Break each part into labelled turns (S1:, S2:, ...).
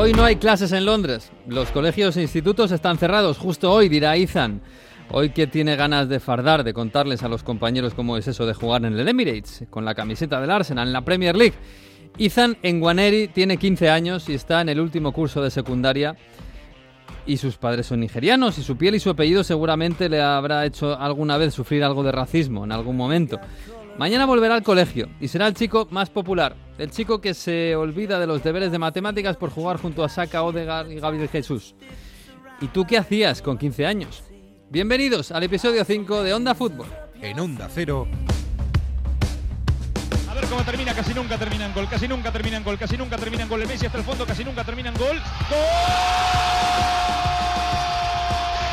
S1: Hoy no hay clases en Londres. Los colegios e institutos están cerrados. Justo hoy, dirá Ethan. Hoy que tiene ganas de fardar, de contarles a los compañeros cómo es eso de jugar en el Emirates, con la camiseta del Arsenal en la Premier League. Ethan Enguaneri tiene 15 años y está en el último curso de secundaria. Y sus padres son nigerianos y su piel y su apellido seguramente le habrá hecho alguna vez sufrir algo de racismo en algún momento. Mañana volverá al colegio y será el chico más popular, el chico que se olvida de los deberes de matemáticas por jugar junto a Saka, Odegaard y Gabriel Jesús. ¿Y tú qué hacías con 15 años? Bienvenidos al episodio 5 de Onda Fútbol.
S2: En Onda Cero.
S3: A ver cómo termina, casi nunca termina en gol, casi nunca termina en gol, casi nunca termina en gol. El Messi hasta el fondo, casi nunca termina en gol. ¡Gol!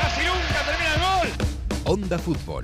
S3: ¡Casi nunca termina en gol!
S2: Onda Fútbol.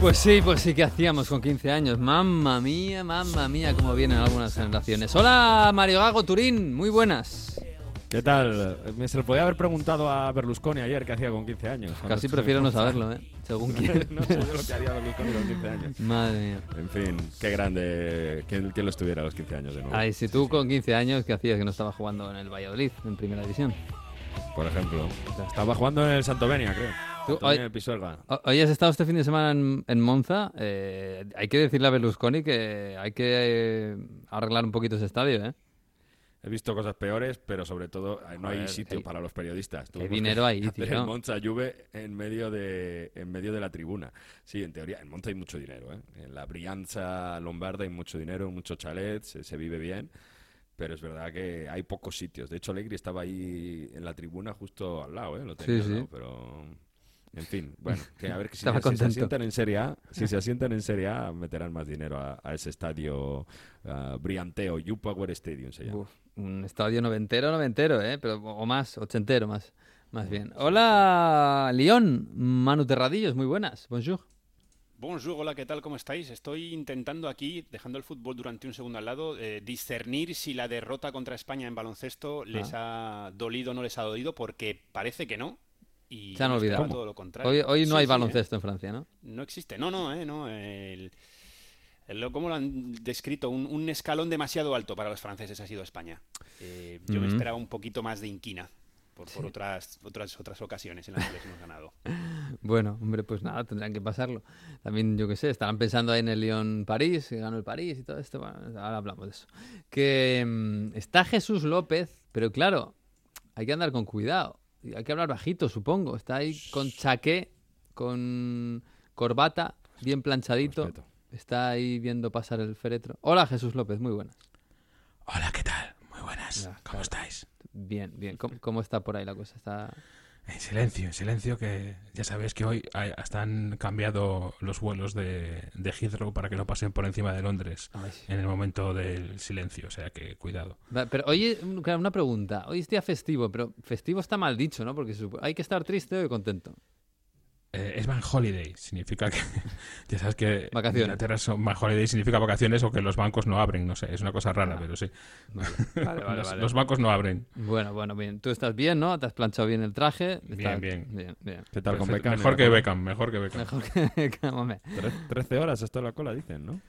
S1: Pues sí, pues sí, ¿qué hacíamos con 15 años? Mamma mía, mamma mía, cómo vienen algunas generaciones. Hola, Mario Gago Turín, muy buenas.
S4: ¿Qué tal? Me se lo podía haber preguntado a Berlusconi ayer qué hacía con 15 años.
S1: Casi prefiero no saberlo, ¿eh? Según quién.
S4: no sé yo lo que haría Berlusconi con 15 años.
S1: Madre mía.
S4: En fin, qué grande. ¿Quién, quién lo estuviera a los 15 años de nuevo?
S1: Ay, si tú con 15 años, ¿qué hacías que no estabas jugando en el Valladolid, en Primera División?
S4: Por ejemplo. Estaba jugando en el Santovenia, creo.
S1: Tú, hoy-
S4: en el Pisuerga.
S1: Hoy has estado este fin de semana en, en Monza. eh, hay que decirle a Berlusconi que hay que eh, arreglar un poquito ese estadio, ¿eh?
S4: He visto cosas peores, pero sobre todo eh, no hay
S1: Joder,
S4: sitio
S1: hay-
S4: para los periodistas.
S1: hay dinero ahí, tío.
S4: El Monza Juve en medio de en medio de la tribuna. Sí, en teoría, en Monza hay mucho dinero. ¿eh? En la Brianza Lombarda hay mucho dinero, mucho chalet, se, se vive bien. Pero es verdad que hay pocos sitios. De hecho, Allegri estaba ahí en la tribuna justo al lado, ¿eh? Lo tenía
S1: Sí,
S4: al lado,
S1: sí.
S4: pero... En fin, bueno, que a ver que si, se asientan en Serie A, si se asientan en Serie A, meterán más dinero a, a ese estadio ah, Brianteo, U-Power Stadium se llama.
S1: Uf, un estadio noventero, noventero, ¿eh? Pero, o más, ochentero, más, más bien. Hola, León, Manu Terradillos, muy buenas. Bonjour.
S5: Bonjour, hola, ¿qué tal? ¿Cómo estáis? Estoy intentando aquí, dejando el fútbol durante un segundo al lado, eh, discernir si la derrota contra España en baloncesto les ha dolido o no les ha dolido, porque parece que no. Y
S1: Se han olvidado.
S5: todo lo contrario.
S1: Hoy, hoy no
S5: Sí,
S1: hay
S5: sí,
S1: baloncesto en Francia, ¿no?
S5: ¿eh? No existe. No, no, eh, no. El, el- ¿Cómo lo han descrito? Un, un escalón demasiado alto para los franceses ha sido España. Eh, yo me esperaba un poquito más de inquina por, por otras, otras, otras ocasiones en las que les hemos ganado.
S1: Bueno, hombre, pues nada, tendrán que pasarlo. También, yo qué sé, estarán pensando ahí en el Lyon-París, que ganó el París y todo esto. Bueno, ahora hablamos de eso. Que mm, está Jesús López, pero claro, hay que andar con cuidado. Hay que hablar bajito, supongo. Está ahí con chaqué, con corbata, bien planchadito.
S4: Respeto.
S1: Está ahí viendo pasar el féretro. Hola, Jesús López, muy buenas.
S2: Hola, ¿qué tal? Muy buenas.
S1: Ya,
S2: ¿Cómo
S1: claro.
S2: estáis?
S1: Bien, bien. ¿Cómo, cómo está por ahí la cosa? Está...
S2: En silencio, en silencio, que ya sabéis que hoy hay- hasta han cambiado los vuelos de, de Heathrow para que no pasen por encima de Londres
S1: Ay.
S2: en el momento del silencio, o sea que cuidado.
S1: Pero claro, una pregunta. Hoy es día festivo, pero festivo está mal dicho, ¿no? Porque hay que estar triste o contento.
S2: Eh, es Van Holiday, significa que ya sabes que
S1: Vacaciones.
S2: Inglaterra son, Van Holiday significa vacaciones o que los bancos no abren, no sé, es una cosa rara,
S1: Ah.
S2: pero sí.
S1: Vale, vale, vale.
S2: los,
S1: vale.
S2: los bancos no abren.
S1: Bueno, bueno, bien. Tú estás bien, ¿no? Te has planchado bien el traje.
S2: Bien,
S1: Estás-
S2: bien.
S1: bien, bien.
S4: ¿Qué tal con. Beckham?
S2: Mejor que? Beckham, mejor que Beckham.
S1: Mejor que... que- hombre.
S4: Tre- 13 horas esto en la cola, dicen, ¿no?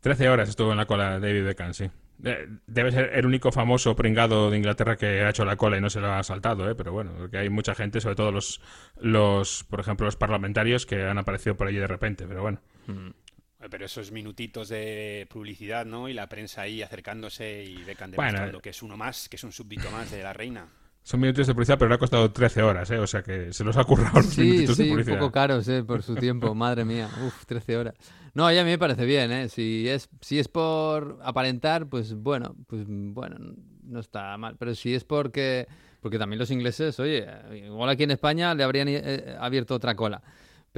S2: 13 horas estuvo en la cola David Beckham, sí. Eh, Debe ser el único famoso pringado de Inglaterra que ha hecho la cola y no se lo ha saltado, ¿eh? pero bueno, porque hay mucha gente, sobre todo los, los, por ejemplo, los parlamentarios que han aparecido por allí de repente, pero bueno.
S5: Eh, Pero esos minutitos de publicidad, ¿no? Y la prensa ahí acercándose y Beckham
S2: Bueno,
S5: demostrando
S2: eh.
S5: que es uno más, que es un súbdito más de la reina.
S2: Son minutos de publicidad, pero le ha costado 13 horas, ¿eh? o sea que se los ha currado los
S1: Sí,
S2: minutitos de
S1: sí, un
S2: publicidad.
S1: poco caros, ¿eh? Por su tiempo. Madre mía. Uf, 13 horas. No, ya a mí me parece bien, ¿eh? Si es, si es por aparentar, pues bueno, pues bueno, no está mal. Pero si es porque... Porque también los ingleses, oye, igual aquí en España le habrían eh, abierto otra cola.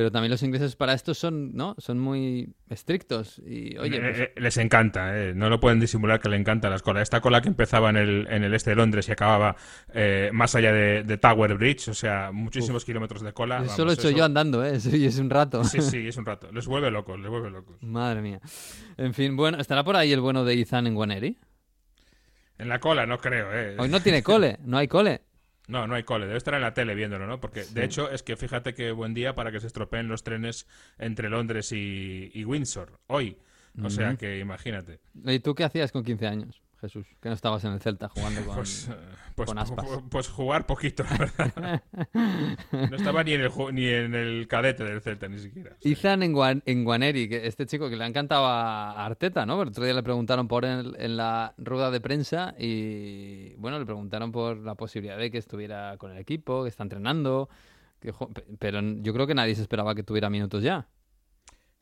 S1: Pero también los ingleses para esto son, ¿no? Son muy estrictos y, oye...
S2: Eh,
S1: pues-
S2: eh, les encanta, eh, no lo pueden disimular que le encanta la cola. Esta cola que empezaba en el, en el este de Londres y acababa eh, más allá de, de Tower Bridge, o sea, muchísimos kilómetros de cola.
S1: eso
S2: vamos,
S1: lo he hecho
S2: eso-
S1: yo andando, ¿eh? Es un rato.
S2: Sí, sí, es un rato. Les vuelve locos, les vuelve locos.
S1: Madre mía. En fin, bueno, ¿estará por ahí el bueno de Izan en Guaneri?
S2: En la cola, no creo, ¿eh?
S1: Hoy no tiene cole, no hay cole.
S2: No, no hay cole. Debe estar en la tele viéndolo, ¿no? Porque, de hecho, es que fíjate qué buen día para que se estropeen los trenes entre Londres y, y Windsor. Hoy. O sea que imagínate.
S1: ¿Y tú qué hacías con 15 años, Jesús? Que no estabas en el Celta jugando con...
S2: Pues, eh, pues,
S1: con aspas.
S2: pu- pues jugar poquito, la verdad. No estaba ni en el, ni en el cadete del Celta, ni siquiera. O sea,
S1: Izan en, Guan- en Guaneri, que este chico que le ha encantado a Arteta, ¿no? El otro día le preguntaron por él en la rueda de prensa y, bueno, le preguntaron por la posibilidad de que estuviera con el equipo, que está entrenando, que pero yo creo que nadie se esperaba que tuviera minutos ya.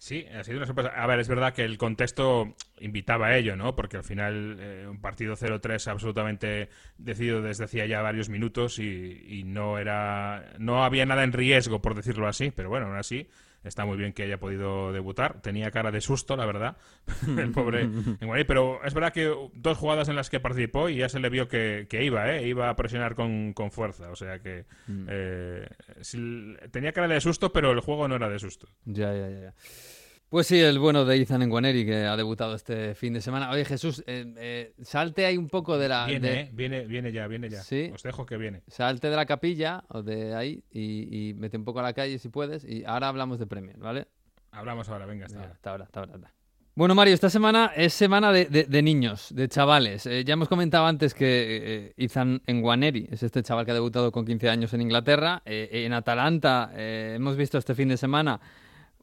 S2: Sí, ha sido una sorpresa. A ver, es verdad que el contexto invitaba a ello, ¿no? Porque al final eh, un partido 0-3 absolutamente decidido desde hacía ya varios minutos y, y no era, no había nada en riesgo, por decirlo así. Pero bueno, aún así está muy bien que haya podido debutar. Tenía cara de susto, la verdad, el pobre. Pero es verdad que dos jugadas en las que participó y ya se le vio que, que iba, ¿eh? Iba a presionar con, con fuerza. O sea que eh, sí, tenía cara de susto, pero el juego no era de susto.
S1: Ya, ya, ya. Pues sí, el bueno de Izan en Guaneri, que ha debutado este fin de semana. Oye, Jesús, eh, eh, salte ahí un poco de la...
S2: Viene,
S1: de-
S2: ¿eh? viene, viene ya, viene ya.
S1: Sí.
S2: Os dejo que viene.
S1: Salte de la capilla o de ahí y, y vete un poco a la calle si puedes y ahora hablamos de Premier, ¿vale?
S2: Hablamos ahora, venga, hasta
S1: Venga,
S2: ahora.
S1: hasta ahora, hasta ahora, hasta ahora. Bueno, Mario, esta semana es semana de, de- de niños, de chavales. Ya hemos comentado antes que Ethan Nwaneri es este chaval que ha debutado con 15 años en Inglaterra. En Atalanta hemos visto este fin de semana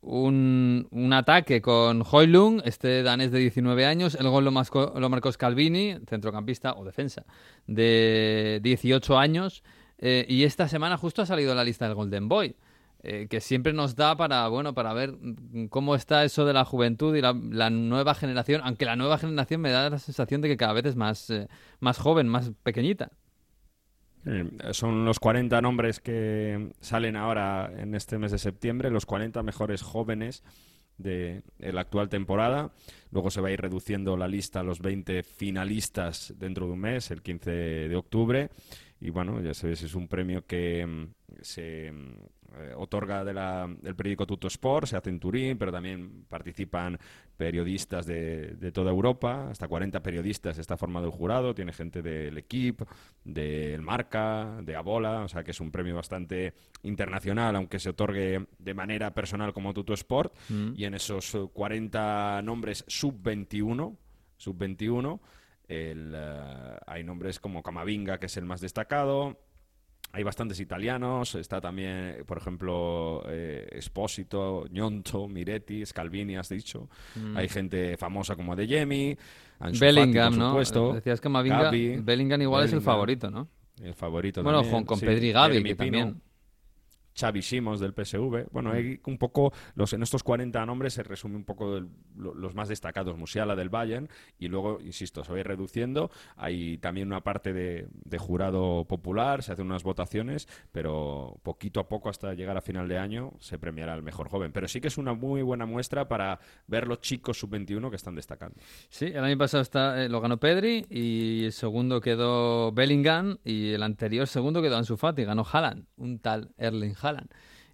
S1: un, un ataque con Hoylung, este danés de 19 años. El gol lo, masco- lo marcó Scalvini, centrocampista o defensa, de 18 años. Eh, y esta semana justo ha salido la lista del Golden Boy eh, que siempre nos da para bueno para ver cómo está eso de la juventud y la, la nueva generación aunque la nueva generación me da la sensación de que cada vez es más eh, más joven más pequeñita
S4: Eh, son los 40 nombres que salen ahora en este mes de septiembre, los 40 mejores jóvenes de la actual temporada. Luego se va a ir reduciendo la lista a los 20 finalistas dentro de un mes, el 15 de octubre. Y bueno, ya sabéis, es un premio que mm, se mm, eh, otorga de la- del periódico Tutto Sport, se hace en Turín, pero también participan periodistas de, de toda Europa, hasta 40 periodistas está formado el jurado, tiene gente del equipo, del Marca, de Abola, o sea que es un premio bastante internacional, aunque se otorgue de manera personal como Tutto Sport, y en esos eh, 40 nombres sub-21, sub-21, el, eh, hay nombres como Camavinga, que es el más destacado, hay bastantes italianos, está también, por ejemplo, eh, Espósito, Ñonto, Miretti, Scalvini, has dicho. Hay gente famosa como Ansu Fati,
S1: Bellingham
S4: por
S1: no
S4: supuesto,
S1: decías que Mavinga
S4: Gavi,
S1: Bellingham igual es el favorito no
S4: El favorito
S1: bueno
S4: también,
S1: con, con
S4: sí.
S1: Pedri Gavi que
S4: Pino,
S1: también
S4: Xavi Simons del PSV. Bueno, hay un poco, los, en estos 40 nombres se resume un poco los más destacados. Musiala del Bayern y luego, insisto, se va a ir reduciendo. Hay también una parte de, de jurado popular, se hacen unas votaciones, pero poquito a poco hasta llegar a final de año se premiará al mejor joven. Pero sí que es una muy buena muestra para ver los chicos sub-21 que están destacando.
S1: Sí, el año pasado está, eh, lo ganó Pedri y el segundo quedó Bellingham y el anterior segundo quedó Ansu Fati, ganó Haaland, un tal Erling Haaland.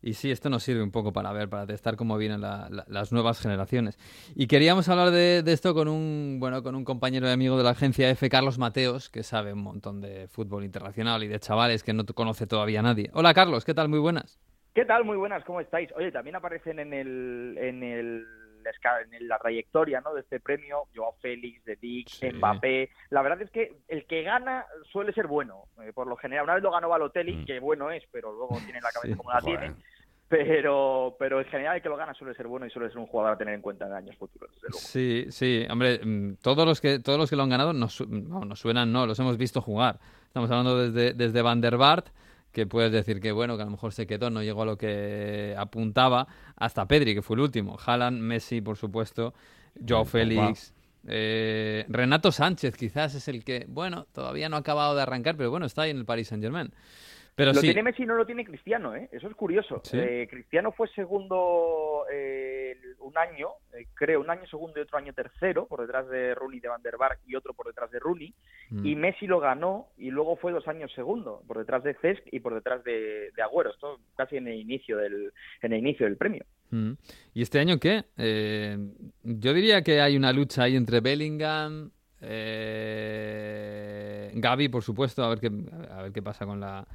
S1: Y sí, esto nos sirve un poco para ver, para testar cómo vienen la- la- las nuevas generaciones. Y queríamos hablar de, de esto con un, bueno, con un compañero y amigo de la agencia F, Carlos Mateos, que sabe un montón de fútbol internacional y de chavales que no conoce todavía nadie. Hola Carlos, ¿qué tal? Muy buenas.
S6: ¿Qué tal? Muy buenas, ¿cómo estáis? Oye, también aparecen en el en el en la trayectoria ¿no? de este premio Joao Félix, De Dijk,
S1: Sí.
S6: Mbappé. La verdad es que el que gana suele ser bueno, eh, por lo general. Una vez lo ganó Balotelli,
S4: Mm.
S6: que bueno es, pero luego tiene la cabeza
S1: Sí.
S6: como la
S4: Joder.
S6: tiene. Pero, pero en general el que lo gana suele ser bueno y suele ser un jugador a tener en cuenta en años futuros, desde luego.
S1: Sí, sí, hombre, mm, todos los que todos los que lo han ganado nos, no, nos suenan, no, los hemos visto jugar. Estamos hablando desde, desde Van der Vaart, que puedes decir que bueno, que a lo mejor se quedó, no llegó a lo que apuntaba, hasta Pedri, que fue el último, Haaland, Messi, por supuesto, Joao Félix, eh, Renato Sánchez quizás es el que, bueno, todavía no ha acabado de arrancar, pero bueno, está ahí en el Paris Saint Germain. Pero
S6: lo
S1: sí.
S6: tiene Messi y no lo tiene Cristiano, ¿eh? Eso es curioso.
S1: Sí.
S6: Eh, Cristiano fue segundo eh, un año, eh, creo, un año segundo y otro año tercero, por detrás de Rooney de Van der Bar y otro por detrás de Rooney.
S1: Mm.
S6: Y Messi lo ganó y luego fue dos años segundo, por detrás de Cesc y por detrás de, de Agüero. Esto casi en el inicio del, en el inicio del premio.
S1: Mm. ¿Y este año qué? Eh, yo diría que hay una lucha ahí entre Bellingham, eh, Gaby, por supuesto, a ver qué, a ver qué pasa con la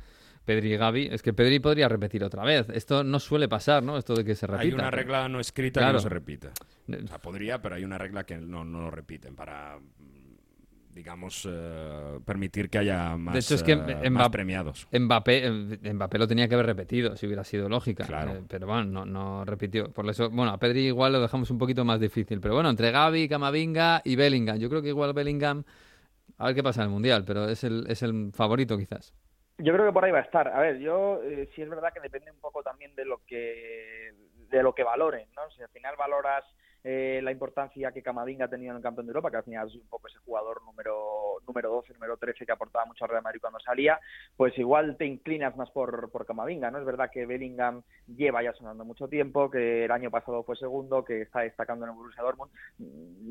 S1: Pedri y Gaby. Es que Pedri podría repetir otra vez. Esto no suele pasar, ¿no? Esto de que se repita.
S4: Hay una regla no escrita
S1: Claro.
S4: que no se repita. O sea, podría, pero hay una regla que no, no lo repiten para, digamos, eh, permitir que haya más,
S1: De hecho, es que
S4: eh, más premiados.
S1: Mbappé, eh, Mbappé lo tenía que haber repetido si hubiera sido lógica.
S4: Claro.
S1: Eh, pero bueno, no, no repitió. Por eso, bueno, a Pedri igual lo dejamos un poquito más difícil. Pero bueno, entre Gaby, Camavinga y Bellingham. Yo creo que igual Bellingham, a ver qué pasa en el Mundial, pero es el, es el favorito quizás.
S6: Yo creo que por ahí va a estar. A ver, yo eh, sí es verdad que depende un poco también de lo que de lo que valoren, ¿no? Si al final valoras eh, la importancia que Camavinga ha tenido en el campeón de Europa, que al final es un poco ese jugador número número 12, número 13 que aportaba mucho al Real Madrid cuando salía, pues igual te inclinas más por, por Camavinga, ¿no? Es verdad que Bellingham lleva ya sonando mucho tiempo, que el año pasado fue segundo, que está destacando en el Borussia Dortmund.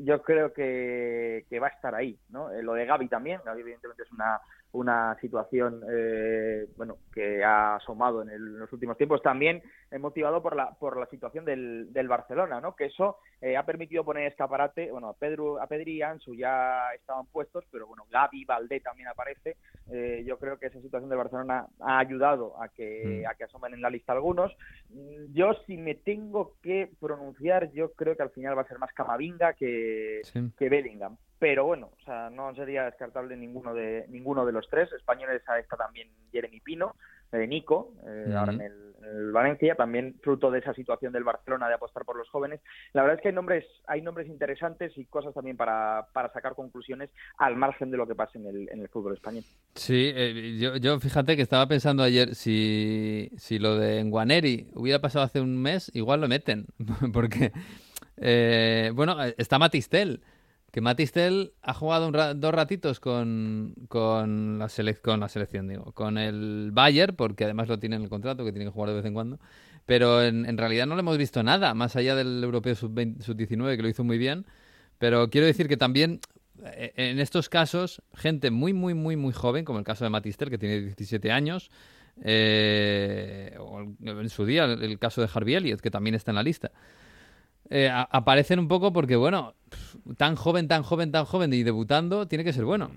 S6: Yo creo que, que va a estar ahí, ¿no? Eh, lo de Gaby también, Gaby evidentemente es una una situación eh, bueno que ha asomado en, el- en los últimos tiempos también motivado por la por la situación del, del Barcelona no que eso eh, ha permitido poner escaparate bueno a Pedro a Pedri y Ansu ya estaban puestos pero bueno Gavi Valdé también aparece Eh, yo creo que esa situación del Barcelona ha ayudado a que
S1: Mm.
S6: a que asomen en la lista algunos Mm, yo si me tengo que pronunciar yo creo que al final va a ser más Camavinga que
S1: Sí.
S6: que Bellingham. Pero bueno, o sea, no sería descartable ninguno de ninguno de los tres. Españoles ahí está también Jeremy Pino, eh, Nico, eh, ahora en el, en el Valencia, también fruto de esa situación del Barcelona de apostar por los jóvenes. La verdad es que hay nombres, hay nombres interesantes y cosas también para, para sacar conclusiones al margen de lo que pase en el, en el fútbol español.
S1: Sí, eh, yo, yo fíjate que estaba pensando ayer si, si lo de Nguaneri hubiera pasado hace un mes, igual lo meten. Porque, eh, bueno, eh, está Matistel. Que Matistel ha jugado un ra- dos ratitos con, con, la selección, digo, con el Bayern, porque además lo tiene en el contrato, que tiene que jugar de vez en cuando. Pero en, realidad no le hemos visto nada, más allá del europeo sub-20 sub-19, que lo hizo muy bien. Pero quiero decir que también eh, en estos casos, gente muy, muy, muy, muy joven, como el caso de Matistel, que tiene 17 años, eh, o en su día el caso de Harvey Elliott, que también está en la lista, eh, aparecen un poco porque, bueno, tan joven, tan joven, tan joven y debutando, tiene que ser bueno.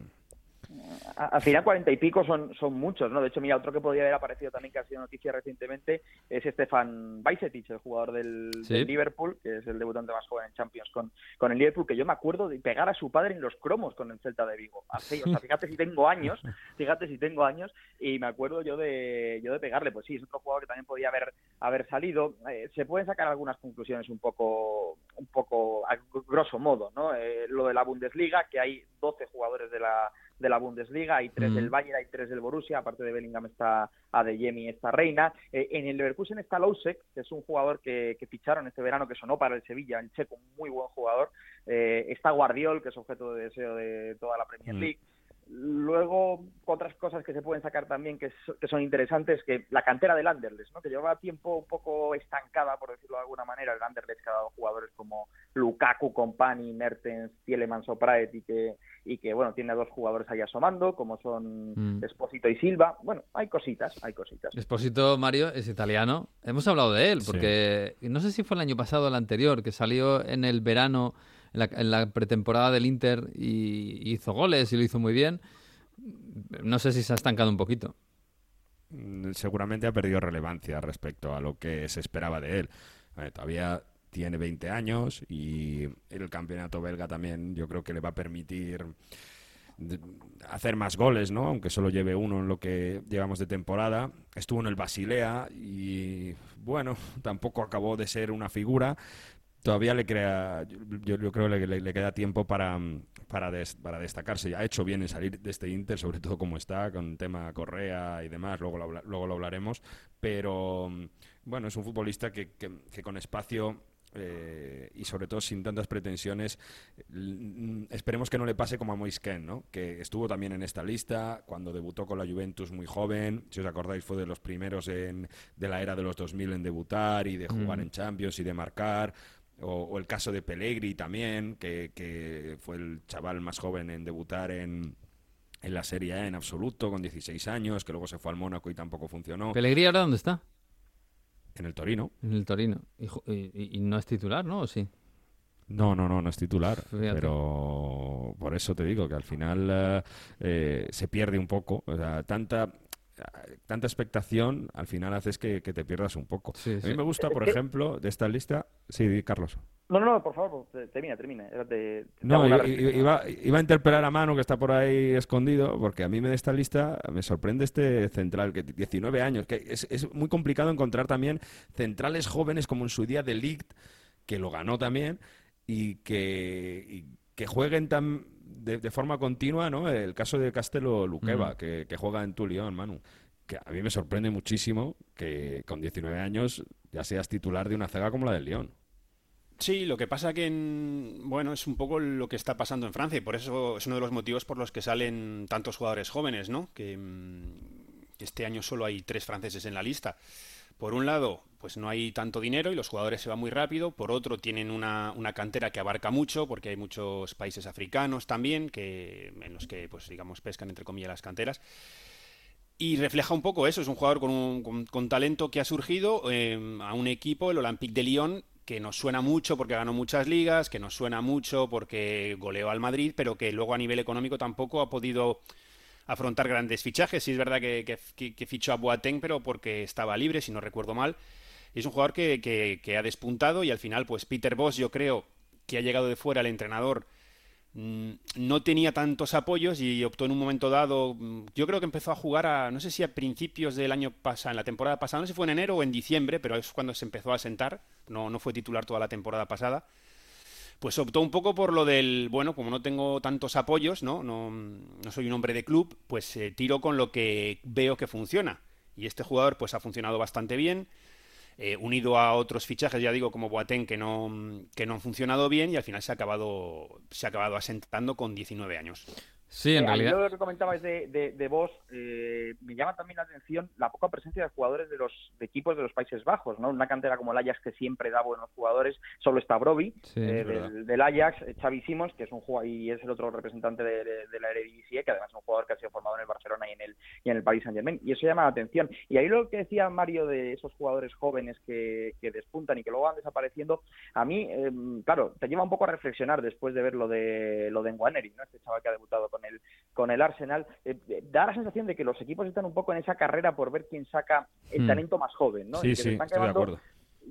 S6: Al final cuarenta y pico son, son muchos, ¿no? De hecho, mira, otro que podría haber aparecido también que ha sido noticia recientemente es Stefan Bajcetic, el jugador del,
S1: Sí.
S6: del Liverpool, que es el debutante más joven en Champions con, con el Liverpool, que yo me acuerdo de pegar a su padre en los cromos con el Celta de Vigo. Así, o sea, fíjate si tengo años, fíjate si tengo años, y me acuerdo yo de yo de pegarle. Pues sí, es otro jugador que también podía haber haber salido. Eh, se pueden sacar algunas conclusiones un poco un poco a grosso modo, ¿no? Eh, lo de la Bundesliga, que hay 12 jugadores de la de la Bundesliga, hay tres
S1: Mm.
S6: del Bayern, hay tres del Borussia, aparte de Bellingham está Adeyemi, está Reina. Eh, en el Leverkusen está Lousek, que es un jugador que, que ficharon este verano, que sonó para el Sevilla, el checo, un muy buen jugador. Eh, está Guardiol, que es objeto de deseo de toda la Premier
S4: Mm.
S6: Luego, otras cosas que se pueden sacar también que, so- que son interesantes, que la cantera del Anderlecht, ¿no? que lleva tiempo un poco estancada, por decirlo de alguna manera, el Anderlecht que ha dado jugadores como Lukaku, Compani, Mertens, Tielemans o Praet y que, y que bueno, tiene a dos jugadores ahí asomando, como son
S1: Mm.
S6: Esposito y Silva. Bueno, hay cositas, hay cositas.
S1: Esposito Mario es italiano. Hemos hablado de él,
S4: Sí.
S1: porque no sé si fue el año pasado o el anterior, que salió en el verano, en la, en la pretemporada del Inter y, hizo goles y lo hizo muy bien. No sé si se ha estancado un poquito.
S4: Mm, seguramente ha perdido relevancia respecto a lo que se esperaba de él. Todavía tiene 20 años y el campeonato belga también yo creo que le va a permitir hacer más goles, ¿no? Aunque solo lleve uno en lo que llevamos de temporada. Estuvo en el Basilea y bueno, tampoco acabó de ser una figura. Todavía le crea, yo, yo creo que le, le queda tiempo para, para, des- para destacarse. Ha hecho bien en salir de este Inter, sobre todo como está, con tema Correa y demás, luego lo, luego lo hablaremos. Pero bueno, es un futbolista que, que- que con espacio eh, y sobre todo sin tantas pretensiones. L- Esperemos que no le pase como a Moisken, ¿no? que estuvo también en esta lista cuando debutó con la Juventus muy joven. Si os acordáis, fue de los primeros en, de la era de los 2000 en debutar y de jugar en Champions y de marcar. O, o el caso de Pellegri también, que, que fue el chaval más joven en debutar en, en la Serie A en absoluto, con 16 años, que luego se fue al Mónaco y tampoco funcionó.
S1: ¿Pellegrini ahora dónde está?
S4: En el Torino.
S1: En el Torino. Y, no es titular, ¿no? ¿O sí?
S4: No, no, no, no es titular.
S1: Fíjate.
S4: Pero por eso te digo que al final eh, eh, se pierde un poco. O sea, tanta, tanta expectación al final haces que, que te pierdas un poco.
S1: Sí,
S4: A mí me gusta, por ejemplo, de esta lista. Sí, Carlos.
S6: No, no, no, por favor, te- termina, termina. Era de- te
S4: No, iba, iba a interpelar a Manu, que está por ahí escondido, porque a mí me de esta lista me sorprende este central, que 19 años, que es, es muy complicado encontrar también centrales jóvenes como en su día de Ligt, que lo ganó también, y que, y que jueguen tan de, de forma continua, ¿no? El caso de Castelo Luqueva,
S1: Mm.
S4: que, que juega en Tulión, Manu. Que a mí me sorprende muchísimo que con 19 años ya seas titular de una zaga como la del León.
S5: Sí, lo que pasa que, en- bueno, es un poco lo que está pasando en Francia y por eso es uno de los motivos por los que salen tantos jugadores jóvenes, ¿no? Que, mm, que este año solo hay tres franceses en la lista. Por un lado, pues no hay tanto dinero y los jugadores se van muy rápido. Por otro, tienen una, una cantera que abarca mucho porque hay muchos países africanos también que, en los que, pues digamos, pescan entre comillas las canteras. Y refleja un poco eso, es un jugador con, un- con- talento que ha surgido eh, a un equipo, el Olympique de Lyon, que nos suena mucho porque ganó muchas ligas, que nos suena mucho porque goleó al Madrid, pero que luego a nivel económico tampoco ha podido afrontar grandes fichajes. Sí es verdad que, fichó a Boateng, pero porque estaba libre, si no recuerdo mal. Es un jugador que ha despuntado y al final, pues Peter Boss, yo creo que ha llegado de fuera el entrenador mm, no tenía tantos apoyos y optó en un momento dado, mm, yo creo que empezó a jugar a, no sé si a principios del año pasado, en la temporada pasada, no sé si fue en enero o en diciembre, pero es cuando se empezó a sentar, no, no fue titular toda la temporada pasada, pues optó un poco por lo del, bueno, como no tengo tantos apoyos, ¿no? No, no soy un hombre de club, pues eh, tiro con lo que veo que funciona. Y este jugador pues ha funcionado bastante bien, eh, unido a otros fichajes, ya digo, como Boateng, que no, que no han funcionado bien y al final se ha acabado, se ha acabado asentando con 19 años.
S1: Sí, en
S6: Eh,
S1: realidad.
S6: lo que comentabais de, de, de vos, eh, me llama también la atención la poca presencia de jugadores de los de equipos de los Países Bajos, ¿no? Una cantera como el Ajax que siempre da buenos jugadores, solo está Broby,
S1: Sí,
S6: eh,
S1: es
S6: del, del Ajax, eh, Xavi Simons, que es un jugador y es el otro representante de, de- la Eredivisie, que además es un jugador que ha sido formado en el Barcelona y en el y en el Paris Saint Germain, y eso llama la atención. Y ahí lo que decía Mario de esos jugadores jóvenes que, que despuntan y que luego van desapareciendo, a mí, eh, claro, te lleva un poco a reflexionar después de ver lo de lo de Nwaneri, ¿no? Este chaval que ha debutado con el con el Arsenal, eh, eh, da la sensación de que los equipos están un poco en esa carrera por ver quién saca el
S1: Hmm.
S6: talento más joven, ¿no?
S4: Sí,
S6: Y que se
S4: sí,
S6: están
S4: estoy de acuerdo.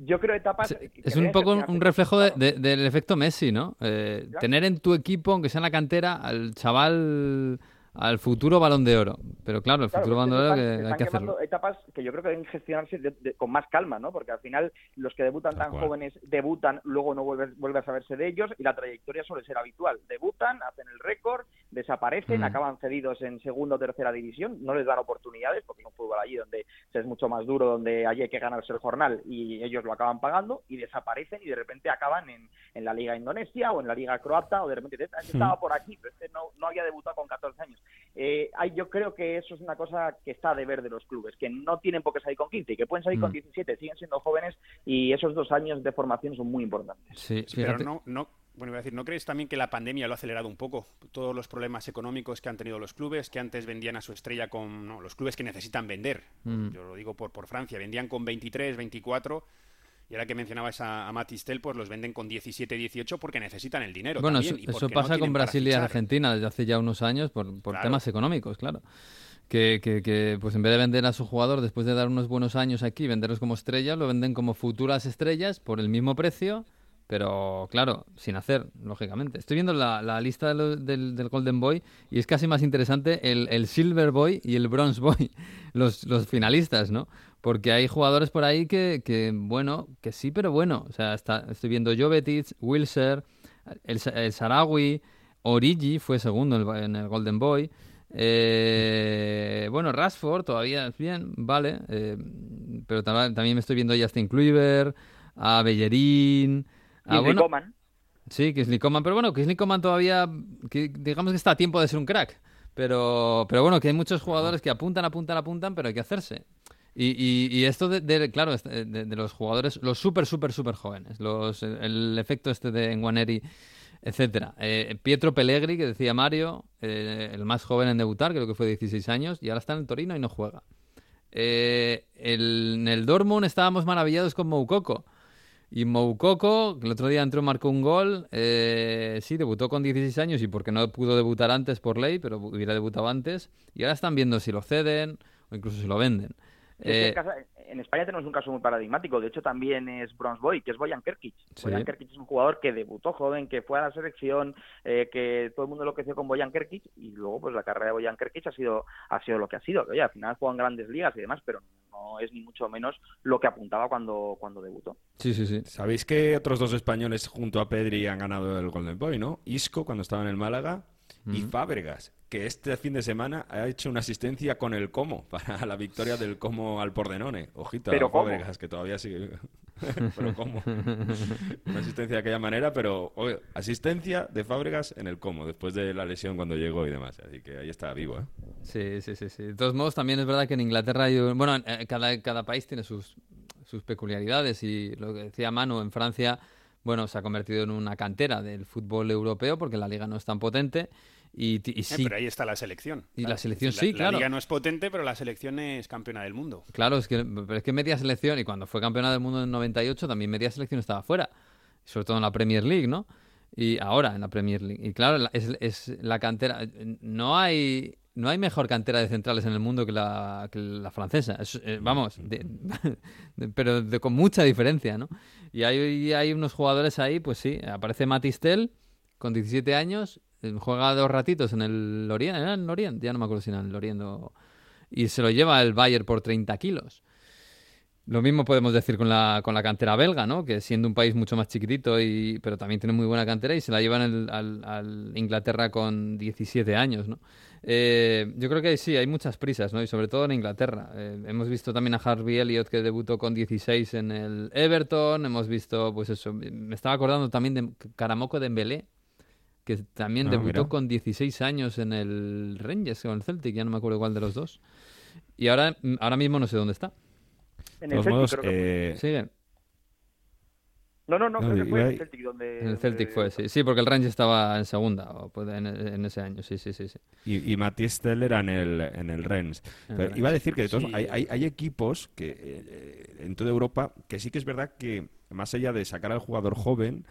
S6: Yo creo etapas.
S1: Es,
S6: que
S1: es
S6: deben
S1: un poco un reflejo de- de- del efecto Messi, ¿no? Eh,
S6: Claro.
S1: tener en tu equipo, aunque sea en la cantera, al chaval, al futuro balón de oro. Pero claro, el
S6: Claro,
S1: futuro
S6: pues
S1: balón de oro que hay que hacerlo.
S6: etapas que yo creo que deben gestionarse de- con más calma, ¿no? Porque al final los que debutan tan
S4: cual.
S6: jóvenes debutan, luego no vuelve, vuelve a saberse de ellos y la trayectoria suele ser habitual. Debutan, hacen el récord, desaparecen,
S1: Mm.
S6: acaban cedidos en segunda o tercera división, no les dan oportunidades porque hay un fútbol allí donde es mucho más duro, donde allí hay que ganarse el jornal y ellos lo acaban pagando y desaparecen y de repente acaban en, en la liga indonesia o en la liga croata o de repente "Ah, este estaba por aquí, pero este no, no había debutado con 14 años. Eh, hay- yo creo que eso es una cosa que está de ver de los clubes, que no tienen por qué salir con 15 y que pueden salir con
S1: Mm.
S6: 17, siguen siendo jóvenes y esos dos años de formación son muy importantes.
S1: Sí,
S5: pero no, no, bueno, iba a decir, ¿no crees también que la pandemia lo ha acelerado un poco? Todos los problemas económicos que han tenido los clubes, que antes vendían a su estrella con no, los clubes que necesitan vender.
S1: Mm.
S5: Yo lo digo por, por Francia, vendían con 23, 24. Y ahora que mencionabas a, a Matistel, pues los venden con 17, 18 porque necesitan el dinero.
S1: Bueno,
S5: también,
S1: eso,
S5: y
S1: eso
S5: no
S1: pasa con Brasil y. Argentina desde hace ya unos años por, por
S5: Claro.
S1: temas económicos, claro. Que, que, que, pues en vez de vender a su jugador después de dar unos buenos años aquí, venderlos como estrellas, lo venden como futuras estrellas por el mismo precio, pero claro, sin hacer, lógicamente. Estoy viendo la, la lista de lo- del, del Golden Boy y es casi más interesante el, el Silver Boy y el Bronze Boy, los, los finalistas, ¿no? Porque hay jugadores por ahí que, que, bueno, que sí, pero bueno. O sea, está, estoy viendo Jovetic, Wilser, el, el Sarawi, Origi fue segundo en el, en el Golden Boy. Eh, bueno, Rashford todavía es bien, vale. eh, pero tam- también me estoy viendo a Justin Kluivert, a Bellerín, a
S6: Kingsley
S1: bueno,
S6: Coman.
S1: Sí, Kingsley Coman, pero bueno, Kingsley Coman todavía, que, digamos que está a tiempo de ser un crack. Pero, pero bueno, que hay muchos jugadores que apuntan, apuntan, apuntan, pero hay que hacerse. Y, y, y esto de, de- claro, este- de, de los jugadores, los súper, súper, súper jóvenes, los, el efecto este de Nwaneri, etcétera. Eh, Pietro Pellegri, que decía Mario, eh, el más joven en debutar, creo que fue 16 años, y ahora está en el Torino y no juega. Eh, el- en el Dortmund estábamos maravillados con Moukoko. Y Moukoko, que el otro día entró, marcó un gol. eh, sí, debutó con 16 años y porque no pudo debutar antes por ley, pero hubiera debutado antes. Y ahora están viendo si lo ceden o incluso si lo venden.
S6: Es que
S1: Eh,
S6: en, casa- en España tenemos un caso muy paradigmático. De hecho, también es Bronze Boy, que es Boyan Kerkic.
S1: Sí.
S6: Boyan Kerkic es un jugador que debutó joven, que fue a la selección, eh, que todo el mundo enloqueció con Boyan Kerkic y luego pues la carrera de Boyan Kerkic ha sido, ha sido lo que ha sido. Oye, al final juega en grandes ligas y demás, pero no es ni mucho menos lo que apuntaba cuando, cuando debutó.
S1: sí, sí, sí.
S4: Sabéis que otros dos españoles junto a Pedri han ganado el Golden Boy, ¿no? Isco cuando estaba en el Málaga y Fábregas, que este fin de semana ha hecho una asistencia con el Como para la victoria del Como al Pordenone. Ojito
S6: Pero.
S4: Fábregas, que todavía sigue. pero ¿cómo? una asistencia de aquella manera, pero oye, asistencia de Fábregas en el Como, después de la lesión cuando llegó y demás. Así que ahí está vivo, ¿eh?
S1: Sí, sí, sí, sí. De todos modos, también es verdad que en Inglaterra hay... Bueno, eh, cada, cada país tiene sus, sus peculiaridades y lo que decía Manu, en Francia, bueno, se ha convertido en una cantera del fútbol europeo porque la liga no es tan potente y,
S5: Eh,
S1: sí,
S5: pero ahí está la selección.
S1: Y la selección
S5: la-
S1: sí,
S5: La
S1: claro.
S5: liga no es potente, pero la selección es campeona del mundo.
S1: Claro, es que, pero es que media selección, y cuando fue campeona del mundo en 98, también media selección estaba fuera. Sobre todo en la Premier League, ¿no? Y ahora en la Premier League. Y claro, la- es, es la cantera. No hay, no hay mejor cantera de centrales en el mundo que la, francesa. Es- eh, vamos, pero de- con mucha diferencia, ¿no? Y hay, unos jugadores ahí, pues sí. Aparece Matistel con 17 años, eh, juega dos ratitos en el Lorient. ¿Era en Lorient? Ya no me acuerdo si era en Lorient o y se lo lleva el Bayern por 30 kilos. Lo mismo podemos decir con la, con la cantera belga, ¿no? Que siendo un país mucho más chiquitito, y, pero también tiene muy buena cantera y se la llevan el- al, al Inglaterra con 17 años, ¿no? Eh, yo creo que sí, hay muchas prisas, ¿no? Y sobre todo en Inglaterra. Eh, hemos visto también a Harvey Elliott que debutó con 16 en el Everton. Hemos visto, pues eso, me estaba acordando también de Karamoko Dembélé, que también
S4: Ah,
S1: debutó
S4: mira.
S1: con 16 años en el Rangers o en el Celtic, ya no me acuerdo cuál de los dos. Y ahora, ahora mismo no sé dónde está.
S6: En el Celtic
S4: modos,
S6: creo que fue.
S4: eh.
S6: No, no, no,
S4: no,
S6: creo que fue en el Celtic donde...
S1: En el Celtic fue, sí. Sí, porque el Rangers estaba en segunda o puede- en, en ese año, sí, sí, sí. sí.
S4: Y, y era en el, en el Rennes.
S1: El
S4: iba a decir que de todos
S5: Sí.
S4: hay, hay, hay equipos que eh, en toda Europa que sí que es verdad que más allá de sacar al jugador joven,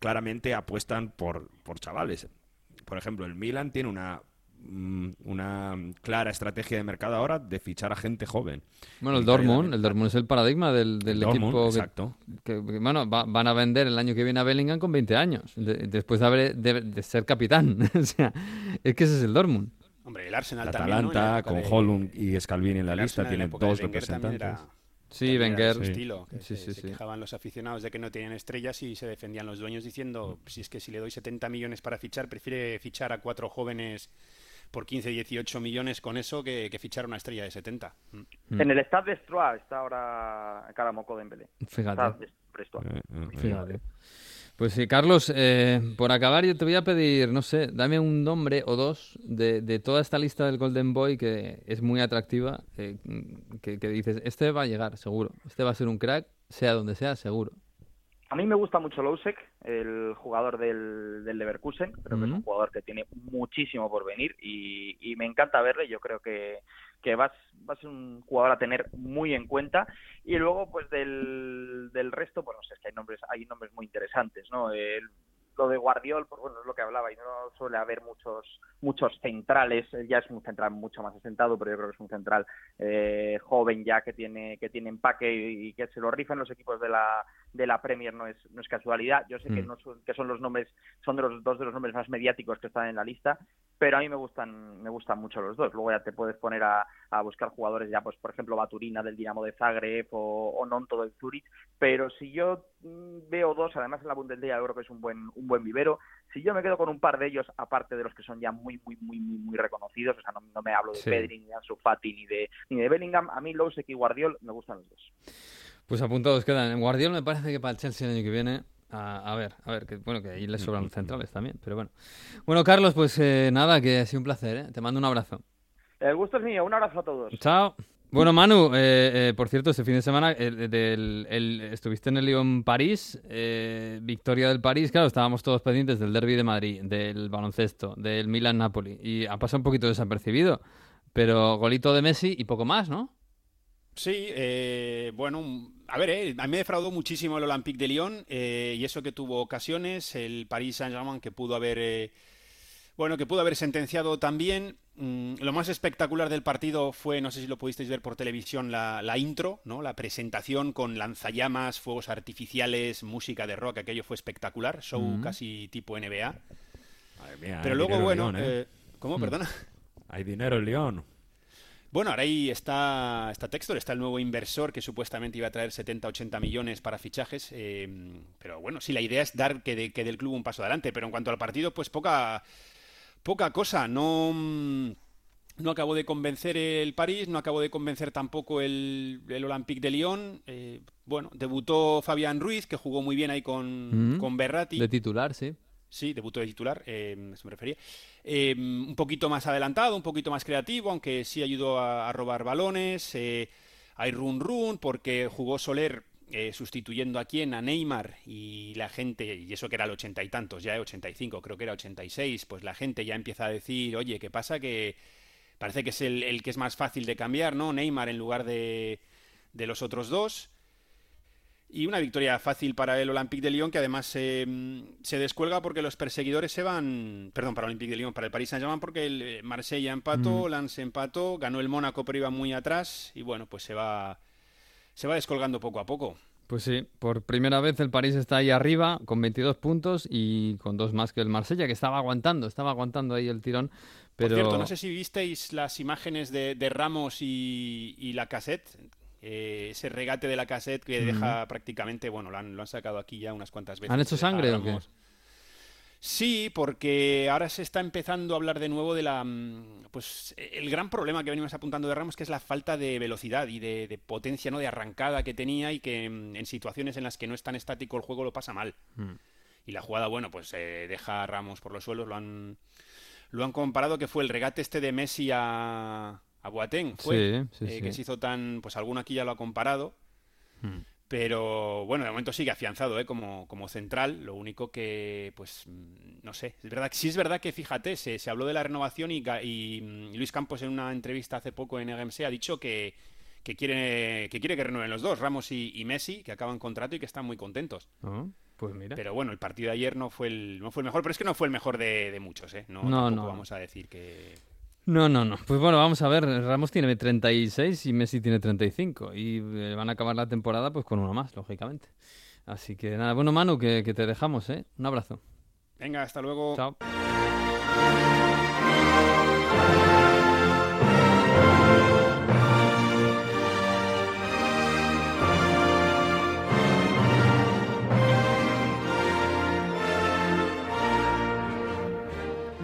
S4: claramente apuestan por, por chavales. Por ejemplo, el Milan tiene una una clara estrategia de mercado ahora de fichar a gente joven.
S1: Bueno, el Dortmund, el Dortmund es el paradigma del, del
S4: El Dortmund,
S1: equipo que,
S4: exacto.
S1: que- que, bueno, va- van a vender el año que viene a Bellingham con 20 años, de- después de, haber, de, de ser capitán. o sea, es que ese es el Dortmund.
S5: Hombre, el Arsenal
S4: El
S5: también, ¿no?
S4: Atalanta, con
S5: de-
S4: Holland y Scalvini en la lista,
S5: Arsenal en la
S4: tiene
S5: época de
S4: dos representantes.
S5: era-
S1: Sí, Wenger.
S4: Sí.
S5: estilo, que
S1: Sí,
S5: se,
S1: sí,
S5: se
S1: sí.
S5: quejaban los aficionados de que no tenían estrellas y se defendían los dueños diciendo, si es que si le doy 70 millones para fichar, prefiere fichar a cuatro jóvenes por 15, 18 millones con eso que, que fichar a una estrella de 70. Mm.
S6: En el Stade de Stroa está ahora Karamoko Dembélé.
S1: Fíjate.
S4: Eh, eh.
S1: Fíjate. Pues sí, Carlos, eh, por acabar yo te voy a pedir, no sé, dame un nombre o dos de, de toda esta lista del Golden Boy que es muy atractiva, eh, que, que dices, este va a llegar, seguro, este va a ser un crack, sea donde sea, seguro.
S6: A mí me gusta mucho Lousek, el jugador del, del Leverkusen. Creo que es un jugador que tiene muchísimo por venir y, y me encanta verle. Yo creo que, que va, a s- va a ser un jugador a tener muy en cuenta. Y luego, pues del, del resto, pues no sé, es que hay nombres, hay nombres muy interesantes, ¿no? El- lo de Guardiol, pues bueno, es lo que hablaba, y no suele haber muchos muchos centrales, él ya es un central mucho más asentado, pero yo creo que es un central eh, joven ya que tiene que tiene empaque y, y que se lo rifan los equipos de la de la Premier no es no es casualidad. Yo sé que
S1: Mm.
S6: no son, que son los nombres son de los dos de los nombres más mediáticos que están en la lista, pero a mí me gustan me gustan mucho los dos. Luego ya te puedes poner a, a buscar jugadores ya pues por ejemplo Baturina del Dinamo de Zagreb o, o Nonto del Zurich, pero si yo mm, veo dos, además en la Bundesliga yo creo que es un buen un buen vivero. Si yo me quedo con un par de ellos, aparte de los que son ya muy, muy, muy, muy, muy reconocidos, o sea, no, no me hablo de
S1: Sí.
S6: Pedri, ni de Ansu Fati, ni de, ni de Bellingham, a mí Lousek y Guardiol me gustan los dos.
S1: Pues apuntados quedan. Guardiola me parece que para el Chelsea el año que viene. A, a ver, a ver, que, bueno, que ahí le sobran centrales también, pero bueno. Bueno, Carlos, pues eh, nada, que ha sido un placer, ¿eh? Te mando un abrazo.
S6: El gusto es mío, un abrazo a todos.
S1: Chao. Bueno, Manu, eh, eh, por cierto, este fin de semana el, del- el- estuviste en el Lyon París, eh, victoria del París, claro, estábamos todos pendientes del derby de Madrid, del baloncesto, del Milan Napoli, y ha pasado un poquito desapercibido, pero golito de Messi y poco más, ¿no?
S5: Sí, eh, bueno, un- a ver, eh, a mí me defraudó muchísimo el Olympique de Lyon eh, y eso que tuvo ocasiones, el Paris Saint-Germain que pudo haber, eh, bueno, que pudo haber sentenciado también. Mm, lo más espectacular del partido fue, no sé si lo pudisteis ver por televisión, la, la intro, ¿no? La presentación con lanzallamas, fuegos artificiales, música de rock, aquello fue espectacular, show
S1: Mm.
S5: casi tipo NBA.
S4: Madre mía,
S5: Pero luego, bueno,
S4: Lyon, ¿eh?
S5: ¿cómo? Perdona.
S4: Hay dinero en León.
S5: Bueno, ahora ahí está, está Textor, está el nuevo inversor que supuestamente iba a traer 70-80 millones para fichajes. eh, pero bueno, sí, la idea es dar que, de- que del club un paso adelante. Pero en cuanto al partido, pues poca, poca cosa. No, no acabó de convencer el París, no acabó de convencer tampoco el, el Olympique de Lyon. eh, bueno, debutó Fabián Ruiz, que jugó muy bien ahí con,
S1: Mm.
S5: con Berratti.
S1: De titular, sí.
S5: Sí, debutó de titular, eh, a eso me refería. Eh, un poquito más adelantado, un poquito más creativo, aunque sí ayudó a, a robar balones. Eh, hay run run porque jugó Soler eh, sustituyendo a quién, a Neymar y la gente, y eso que era el ochenta y tantos, ya 85, creo que era 86, pues la gente ya empieza a decir, oye, ¿qué pasa? Que parece que es el, el que es más fácil de cambiar, ¿no? Neymar en lugar de, de los otros dos. Y una victoria fácil para el Olympique de Lyon, que además eh, se descuelga porque los perseguidores se van. Perdón, para el Olympique de Lyon, para el Paris Saint-Germain, porque el eh, Marsella empató, Lens empató, ganó el Mónaco, pero iba muy atrás. Y bueno, pues se va, se va descolgando poco a poco.
S1: Pues sí, por primera vez el París está ahí arriba con 22 puntos y con dos más que el Marsella, que estaba aguantando, estaba aguantando ahí el tirón. Pero
S5: Por cierto, no sé si visteis las imágenes de, de Ramos y, y la cassette. Ese regate de la cassette que deja prácticamente, bueno, lo han, lo han sacado aquí ya unas cuantas veces.
S1: ¿Han hecho sangre o qué?
S5: Sí, porque ahora se está empezando a hablar de nuevo de la. mm, Pues el gran problema que venimos apuntando de Ramos, que es la falta de velocidad y de, de potencia, ¿no? De arrancada que tenía y que mm, en situaciones en las que no es tan estático el juego lo pasa mal.
S1: Mm.
S5: Y la jugada, bueno, pues eh, deja a Ramos por los suelos, lo han. Lo han comparado que fue el regate este de Messi a, a Boateng, fue,
S1: Sí, sí,
S5: eh,
S1: sí.
S5: que se hizo tan, pues alguno aquí ya lo ha comparado,
S1: Mm.
S5: pero bueno, de momento sigue afianzado, ¿eh? como, como central, lo único que, pues, no sé, es verdad, sí es verdad que, fíjate, se, se habló de la renovación y, mm, Luis Campos en una entrevista hace poco en RMC ha dicho que, que quiere, que quiere que renueven los dos, Ramos y, y Messi, que acaban contrato y que están muy contentos.
S1: Oh, pues mira.
S5: Pero bueno, el partido de ayer no fue el, no fue el mejor, pero es que no fue el mejor de, de muchos, ¿eh? No,
S1: no.
S5: vamos a decir que...
S1: No, no, no. Pues bueno, vamos a ver. Ramos tiene 36 y Messi tiene 35. Y eh, van a acabar la temporada pues con uno más, lógicamente. Así que nada, bueno, Manu, que, que te dejamos, ¿eh? Un abrazo.
S5: Venga, hasta luego.
S1: Chao.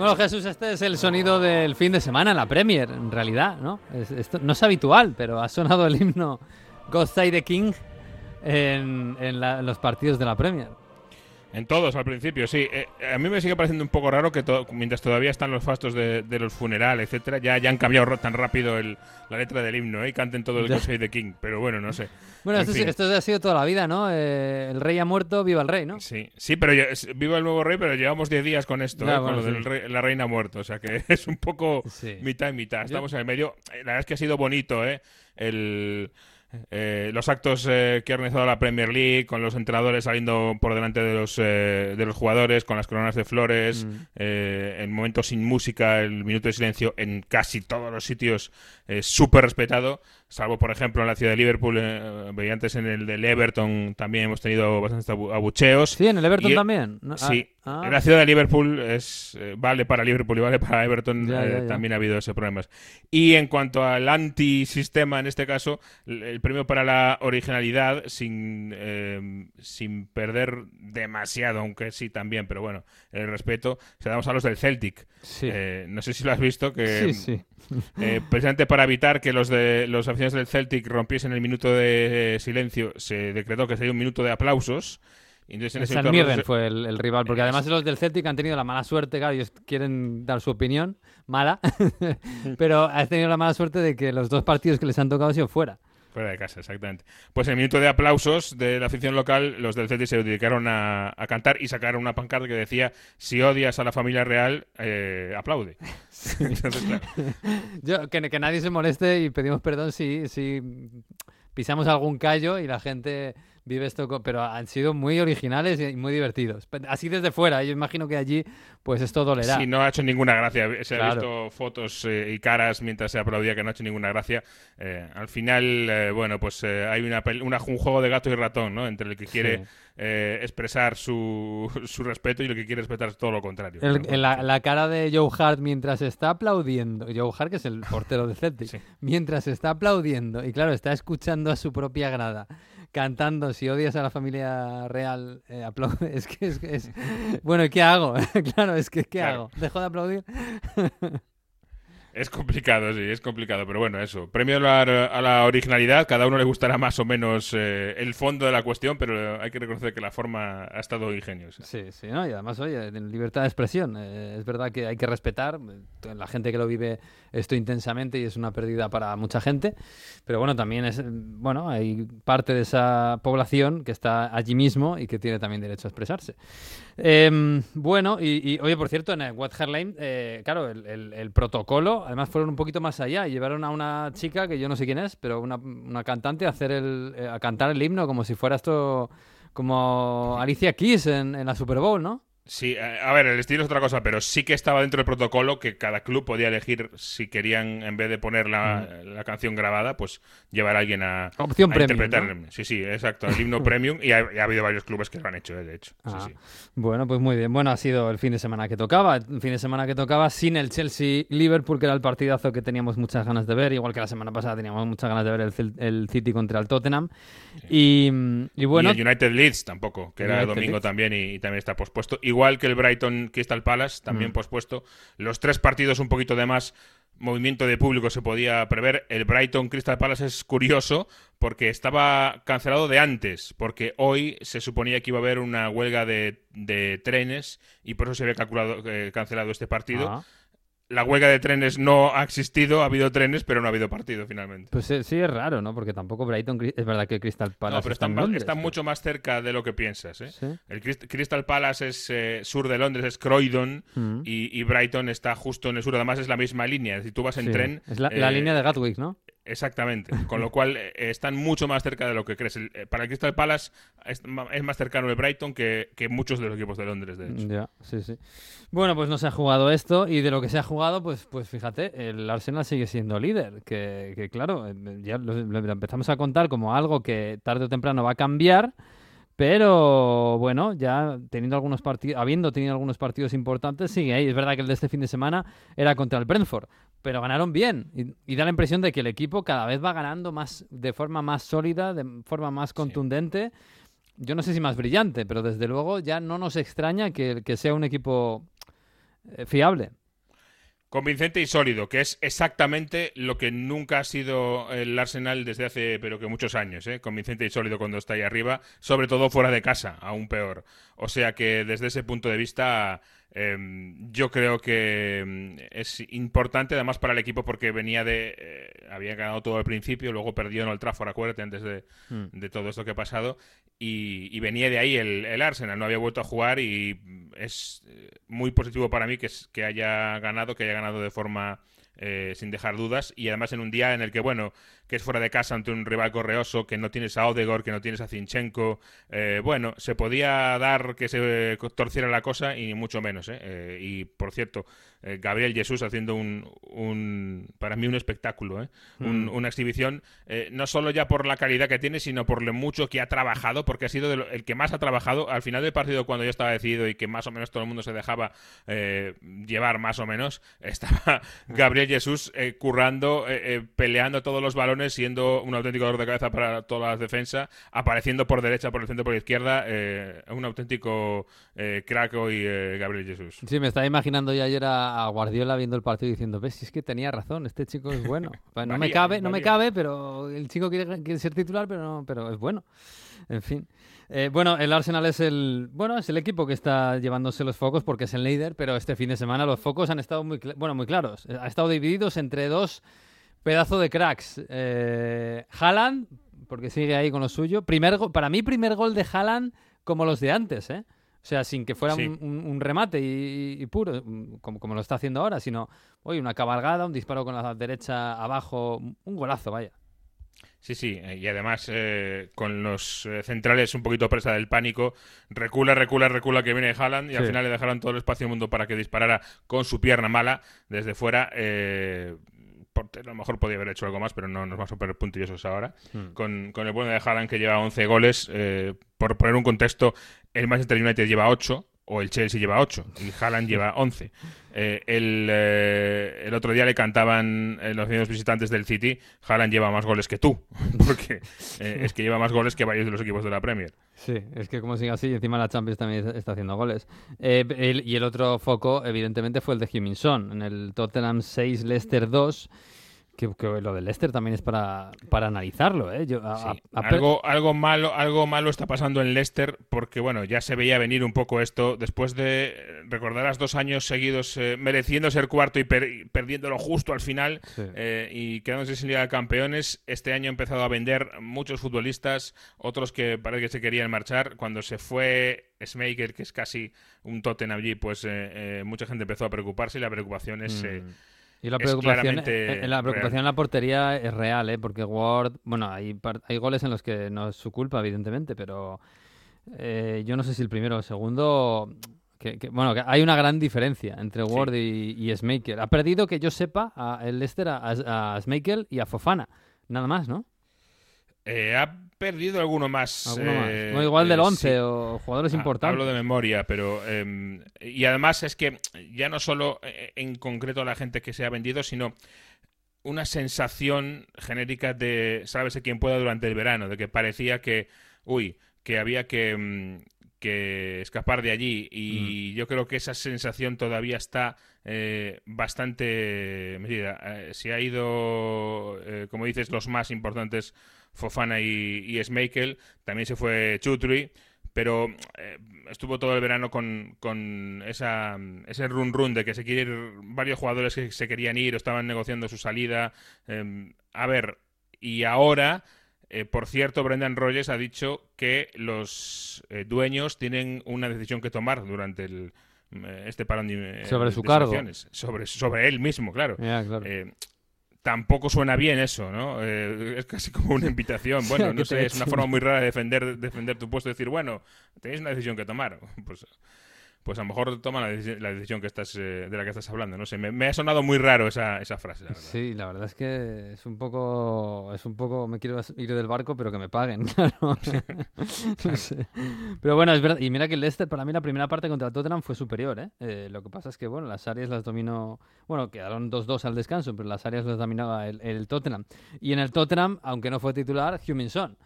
S1: Bueno, Jesús, este es el sonido del fin de semana la Premier, en realidad, ¿no? Es- esto no es habitual, pero ha sonado el himno God Save the King en los partidos de la Premier.
S2: En todos al principio, sí. Eh, a mí me sigue pareciendo un poco raro que to- mientras todavía están los fastos de, de los funerales, etcétera, ya, ya han cambiado tan rápido el- la letra del himno ¿eh? y canten todo el Save the King. Pero bueno, no sé.
S1: Bueno,
S2: En
S1: esto, ha sido toda la vida, ¿no? Eh, el rey ha muerto, viva el rey, ¿no?
S2: Sí, sí, pero es- viva el nuevo rey, pero llevamos 10 días con esto, ¿eh?
S1: bueno,
S2: con lo
S1: sí.
S2: de rey- la reina muerto, o sea que es un poco
S1: Sí.
S2: mitad y mitad. Estamos en el medio. La verdad es que ha sido bonito, ¿eh? El, eh, los actos eh, que ha organizado la Premier League, con los entrenadores saliendo por delante de los, eh, de los jugadores, con las coronas de flores,
S1: Mm.
S2: eh, el momento sin música, el minuto de silencio en casi todos los sitios, eh, súper respetado, salvo por ejemplo en la ciudad de Liverpool, eh, veía antes en el del Everton también hemos tenido bastantes abu- abucheos.
S1: Sí, en el Everton
S2: Y-
S1: también. ¿no? Ah,
S2: Sí,
S1: ah,
S2: en la ciudad de Liverpool es eh, vale para Liverpool y vale para Everton.
S1: Ya,
S2: eh,
S1: ya, ya.
S2: También ha habido ese problemas. Y en cuanto al antisistema, en este caso, el premio para la originalidad, sin, eh, sin perder demasiado, aunque sí también, pero bueno, el respeto, se damos a los del Celtic.
S1: sí.
S2: Eh, no sé si lo has visto, que
S1: Sí, sí.
S2: eh, precisamente para evitar que los de los aficionados del Celtic rompiesen el minuto de silencio, se decretó que sería un minuto de aplausos. Entonces en ese
S1: San Mirren fue el, el rival, porque además los del Celtic han tenido la mala suerte, claro, ellos quieren dar su opinión, mala, pero has tenido la mala suerte de que los dos partidos que les han tocado han sido fuera.
S2: Fuera de casa, exactamente. Pues en el minuto de aplausos de la afición local, los del Celtic se dedicaron a, a cantar y sacaron una pancarta que decía: Si odias a la familia real, eh, aplaude. Entonces, claro,
S1: Yo, que, que nadie se moleste y pedimos perdón si, si pisamos algún callo y la gente vive esto, co- pero han sido muy originales y muy divertidos. Así desde fuera, yo imagino que allí pues esto dolerá.
S2: Sí, no ha hecho ninguna gracia. Se ha
S1: Claro.
S2: visto fotos eh, y caras mientras se aplaudía que no ha hecho ninguna gracia. Eh, al final, eh, bueno, pues eh, hay una, una- un juego de gato y ratón, ¿no? Entre el que quiere
S1: Sí.
S2: eh, expresar su, su respeto y el que quiere expresar todo lo contrario.
S1: El- la, la cara de Joe Hart mientras está aplaudiendo, Joe Hart que es el portero de Celtic,
S2: Sí.
S1: mientras está aplaudiendo y claro, está escuchando a su propia grada cantando si odias a la familia real, eh, aplaude. Es que es, es- bueno, ¿y ¿qué hago? claro, es que ¿qué
S2: Claro.
S1: hago? ¿Dejo de aplaudir?
S2: Es complicado, sí, es complicado, pero bueno, eso. Premio a la, originalidad, cada uno le gustará más o menos eh, el fondo de la cuestión, pero hay que reconocer que la forma ha estado ingeniosa.
S1: Sí, sí, ¿no? Y además, oye, libertad de expresión. eh, es verdad que hay que respetar eh, la gente que lo vive esto intensamente y es una pérdida para mucha gente. Pero bueno, también es, bueno, hay parte de esa población que está allí mismo y que tiene también derecho a expresarse. Em, bueno, y, y, oye, por cierto, en el What Lane, eh, claro, el protocolo, además fueron un poquito más allá y llevaron a una chica que yo no sé quién es, pero una, una cantante a hacer el, eh, a cantar el himno como si fuera esto como Alicia Keys en, en la Super Bowl, ¿no?
S2: Sí, a a ver, el estilo es otra cosa, pero sí que estaba dentro del protocolo que cada club podía elegir si querían, en vez de poner la, la canción grabada, pues llevar a alguien a,
S1: Opción
S2: a
S1: premium,
S2: interpretar.
S1: ¿no?
S2: el- Sí, sí, exacto, el himno premium y ha, y ha habido varios clubes que lo han hecho, eh, de hecho. Sí,
S1: Ah,
S2: sí.
S1: Bueno, pues muy bien. Bueno, ha sido el fin de semana que tocaba. El fin de semana que tocaba sin el Chelsea-Liverpool, que era el partidazo que teníamos muchas ganas de ver. Igual que la semana pasada teníamos muchas ganas de ver el, el City contra el Tottenham. Y, y bueno,
S2: y el United Leeds tampoco, que era
S1: United
S2: domingo
S1: Leeds.
S2: también y, y también está pospuesto. Igual que el Brighton Crystal Palace, también
S1: Mm.
S2: pospuesto. Los tres partidos un poquito de más movimiento de público se podía prever. El Brighton Crystal Palace es curioso porque estaba cancelado de antes, porque hoy se suponía que iba a haber una huelga de, de trenes y por eso se había calculado, eh, cancelado este partido.
S1: Ah,
S2: La huelga de trenes no ha existido, ha habido trenes, pero no ha habido partido finalmente.
S1: pues sí es raro, ¿no? Porque tampoco Brighton... Es verdad que Crystal Palace
S2: no, pero
S1: está
S2: están,
S1: en Londres,
S2: están
S1: pero-
S2: mucho más cerca de lo que piensas. ¿eh?
S1: Sí.
S2: El Crist- Crystal Palace es eh, sur de Londres, es Croydon,
S1: Mm.
S2: y, y Brighton está justo en el sur. Además, es la misma línea. Si tú vas en
S1: Sí.
S2: tren.
S1: Es la, la
S2: eh,
S1: línea de Gatwick, ¿no?
S2: Exactamente. Con lo cual, eh, están mucho más cerca de lo que crees. Eh, para el Crystal Palace es, es más cercano el Brighton que, que muchos de los equipos de Londres, de hecho.
S1: Sí, sí. Bueno, pues no se ha jugado esto y de lo que se ha jugado, pues, pues fíjate, el Arsenal sigue siendo líder, que, que claro, eh, ya lo, lo empezamos a contar como algo que tarde o temprano va a cambiar, pero bueno, ya teniendo algunos partidos, habiendo tenido algunos partidos importantes, sigue ahí. Es verdad que el de este fin de semana era contra el Brentford, pero ganaron bien y, y da la impresión de que el equipo cada vez va ganando más de forma más sólida, de forma más contundente. Yo no sé si más brillante, pero desde luego ya no nos extraña que, que sea un equipo eh, fiable.
S2: Convincente y sólido, que es exactamente lo que nunca ha sido el Arsenal desde hace, pero que muchos años, ¿eh? Convincente y sólido cuando está ahí arriba, sobre todo fuera de casa, aún peor. O sea que desde ese punto de vista, eh, yo creo que mm, es importante además para el equipo porque venía de. eh, había ganado todo al principio, luego perdió en el Trafford, acuérdate, antes de,
S1: Mm.
S2: de todo esto que ha pasado. Y, y venía de ahí el, el Arsenal, no había vuelto a jugar y es eh, muy positivo para mí que, que haya ganado, que haya ganado de forma eh, sin dejar dudas y además en un día en el que, bueno, que es fuera de casa ante un rival correoso, que no tienes a Odegaard, que no tienes a Zinchenko, eh, bueno, se podía dar que se torciera la cosa y mucho menos, ¿eh? Eh, y por cierto, eh, Gabriel Jesús haciendo un, un- para mí un espectáculo, ¿eh? Un- una exhibición, eh, no solo ya por la calidad que tiene, sino por lo mucho que ha trabajado, porque ha sido de lo- el que más ha trabajado al final del partido cuando ya estaba decidido y que más o menos todo el mundo se dejaba eh, llevar más o menos, estaba Gabriel Jesús eh, currando, eh, eh, peleando todos los balones siendo un auténtico dolor de cabeza para todas las defensas, apareciendo por derecha, por el centro, por la izquierda, eh, un auténtico eh, crack hoy eh, Gabriel Jesús.
S1: Sí, me estaba imaginando ya ayer a, Guardiola viendo el partido diciendo, ves, si es que tenía razón, este chico es bueno. no me cabe, no me cabe, pero el chico quiere, quiere ser titular, pero no, pero es bueno. En fin. Eh, bueno, el Arsenal es el bueno es el equipo que está llevándose los focos porque es el líder, pero este fin de semana los focos han estado muy bueno muy claros. Ha estado divididos entre dos pedazos de cracks. Eh, Haaland, porque sigue ahí con lo suyo. Primer para mí primer gol de Haaland como los de antes, ¿eh? O sea, sin que fuera un, remate y, puro, como, como, lo está haciendo ahora, sino, hoy una cabalgada, un disparo con la derecha abajo, un golazo, vaya.
S2: Sí, sí, eh, y además eh, con los eh, centrales un poquito presa del pánico, recula, recula, recula que viene Haaland y al final le dejaron todo el espacio del mundo para que disparara con su pierna mala desde fuera. A lo mejor podía haber hecho algo más, pero no nos vamos a poner puntillosos ahora. Hmm. Con, con, el bueno de Haaland que lleva 11 goles, por poner un contexto, el Manchester United lleva 8 o el Chelsea lleva 8 y Haaland lleva 11. Eh, el, eh, el, otro día le cantaban eh, los mismos visitantes del City, Haaland lleva más goles que tú, porque es que lleva más goles que varios de los equipos de la Premier.
S1: Sí, es que como sigue así, encima la Champions también está haciendo goles. y el otro foco, evidentemente, fue el de Heung-Min Son, en el Tottenham 6, Leicester 2 que, lo del Leicester también es para, para analizarlo, ¿eh?
S2: algo, algo, malo, algo malo está pasando en Leicester porque, bueno, ya se veía venir un poco esto después de, recordarás, dos años seguidos eh, mereciendo ser cuarto y perdiéndolo justo al final eh, y quedándose sin Liga de Campeones. Este año ha empezado a vender muchos futbolistas, otros que parece que se querían marchar. Cuando se fue Smaker, que es casi un Tottenham allí, pues eh, mucha gente empezó a preocuparse y la preocupación es... Mm.
S1: Y la preocupación, eh, eh, la preocupación en la portería es real, ¿eh? porque Ward, bueno, hay, hay goles en los que no es su culpa, evidentemente, pero eh, yo no sé si el primero o el segundo, que, bueno, que hay una gran diferencia entre Ward y, y Smaker. Ha perdido, que yo sepa, a, el Leicester a, a, a Smaker y a Fofana, nada más, ¿no?
S2: Eh, ha perdido alguno más.
S1: Eh, igual del 11 eh, o jugadores ah, importantes.
S2: Hablo de memoria, pero. Em, y además es que ya no solo en concreto la gente que se ha vendido, sino una sensación genérica de sabes quién pueda durante el verano, de que parecía que, uy, que había que, mm, que escapar de allí y mm. yo creo que esa sensación todavía está bastante medida. se ha ido, como dices, los más importantes Fofana y, y Schmeichel, también se fue Chutri, pero eh, estuvo todo el verano con, con esa, ese run run de que se quiere ir, varios jugadores que se querían ir o estaban negociando su salida. Em, a ver, y ahora, eh, por cierto, Brendan Rogers ha dicho que los eh, dueños tienen una decisión que tomar durante el, este parón de,
S1: sobre su cargo.
S2: sobre sobre él mismo claro, claro tampoco suena bien eso, ¿no? Eh, es casi como una invitación. Bueno, no sé, es una forma muy rara de defender, defender tu puesto, decir, bueno, tenéis una decisión que tomar. Pues pues a lo mejor toma la, decisión que estás, eh, de la que estás hablando. No sé, me, ha sonado muy raro esa, esa frase.
S1: sí, la verdad es que es un poco, es un poco, me quiero ir del barco, pero que me paguen, claro. Pero bueno, es verdad. Y mira que el Leicester, para mí la primera parte contra el Tottenham fue superior. ¿eh? ¿eh? lo que pasa es que, bueno, las áreas las dominó, bueno, quedaron 2-2 al descanso, pero las áreas las dominaba el, el, Tottenham. Y en el Tottenham, aunque no fue titular, Huminson.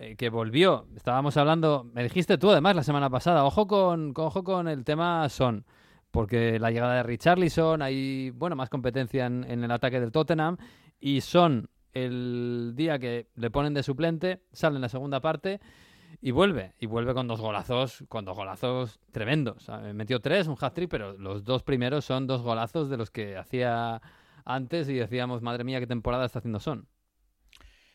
S1: Eh, que volvió. Estábamos hablando, me dijiste tú además la semana pasada, ojo con, ojo con el tema Son, porque la llegada de Richarlison, hay bueno más competencia en, el ataque del Tottenham y Son el día que le ponen de suplente, sale en la segunda parte y vuelve, y vuelve con dos golazos, con dos golazos tremendos. Metió tres, un hat-trick, pero los dos primeros son dos golazos de los que hacía antes y decíamos, madre mía, qué temporada está haciendo Son.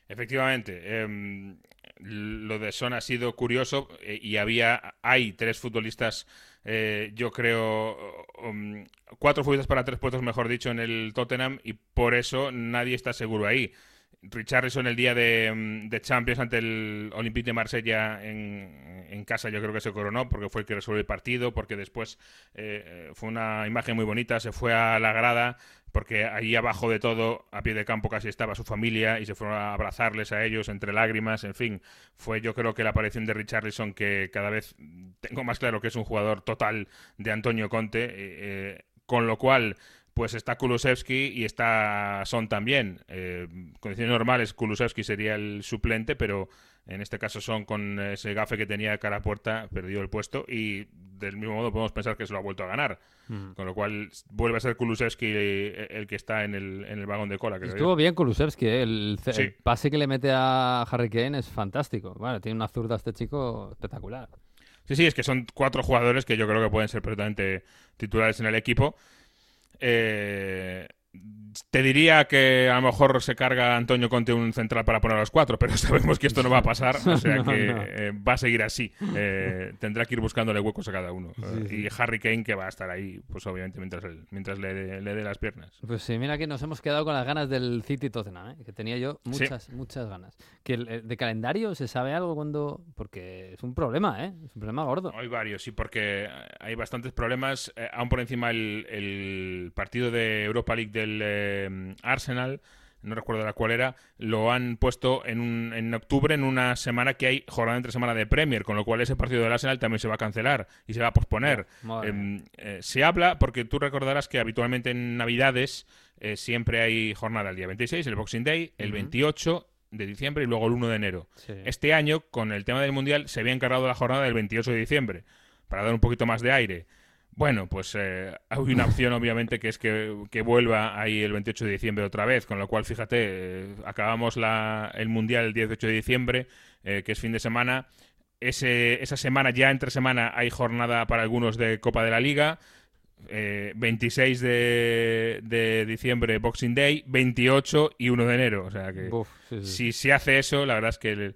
S2: Efectivamente. Eh, lo de Son ha sido curioso eh, y había hay tres futbolistas, eh, yo creo, um, cuatro futbolistas para tres puestos, mejor dicho, en el Tottenham y por eso nadie está seguro ahí. Richarlison el día de, um, Champions ante el Olympique de Marsella en, casa yo creo que se coronó porque fue el que resolvió el partido, porque después eh, fue una imagen muy bonita, se fue a la grada, porque ahí abajo de todo, a pie de campo casi estaba su familia y se fueron a abrazarles a ellos entre lágrimas, en fin, fue yo creo que la aparición de Richarlison que cada vez tengo más claro que es un jugador total de Antonio Conte, eh, eh, con lo cual pues está Kulusevski y está Son también. Eh, condiciones normales, Kulusevski sería el suplente, pero en este caso Son con ese gafe que tenía cara a puerta perdió el puesto y del mismo modo podemos pensar que se lo ha vuelto a ganar.
S1: Mm.
S2: Con lo cual vuelve a ser Kulusevski el, el que está en el, en el vagón de cola. yo.
S1: Estuvo bien Kulusevski, ¿eh? el,
S2: Sí.
S1: el pase que le mete a Harry Kane es fantástico. Bueno, tiene una zurda este chico espectacular.
S2: Sí, sí, es que son cuatro jugadores que yo creo que pueden ser perfectamente titulares en el equipo. Eh, te diría que a lo mejor se carga Antonio Conte un central para poner a los cuatro, pero sabemos que esto no va a pasar, o sea
S1: No,
S2: que
S1: no.
S2: eh, va a seguir así. Eh, tendrá que ir buscándole huecos a cada uno. Eh,
S1: Sí,
S2: Y Harry Kane que va a estar ahí, pues obviamente mientras, él- mientras le, dé- le dé las piernas.
S1: Pues sí, mira que nos hemos quedado con las ganas del City Tottenham, ¿eh? que tenía yo muchas, muchas ganas. Que el- el de calendario se sabe algo cuando. Porque es un problema, ¿eh? Es un problema gordo.
S2: Hay varios, sí, porque hay bastantes problemas. Eh, aún por encima el, el partido de Europa League del eh, Arsenal, no recuerdo la cuál era, lo han puesto en, un- en octubre, en una semana que hay jornada entre semana de Premier, con lo cual ese partido del Arsenal también se va a cancelar y se va a posponer. Em, eh, se habla, porque tú recordarás que habitualmente en Navidades eh, siempre hay jornada el día 26, el Boxing Day, el
S1: Ujú.
S2: 28 de diciembre y luego el 1 de enero.
S1: Sí.
S2: Este año, con el tema del Mundial, se había encargado la jornada del 28 de diciembre, para dar un poquito más de aire. Bueno, pues eh, hay una opción, obviamente, que es que, que vuelva ahí el 28 de diciembre otra vez, con lo cual, fíjate, eh, acabamos la, el Mundial el 18 de diciembre, eh, que es fin de semana. Ese, esa semana, ya entre semana, hay jornada para algunos de Copa de la Liga. Eh, 26 de, de diciembre, Boxing Day, 28 y 1 de enero. O sea que
S1: Buf, sí, sí.
S2: si se hace eso, la verdad es que el-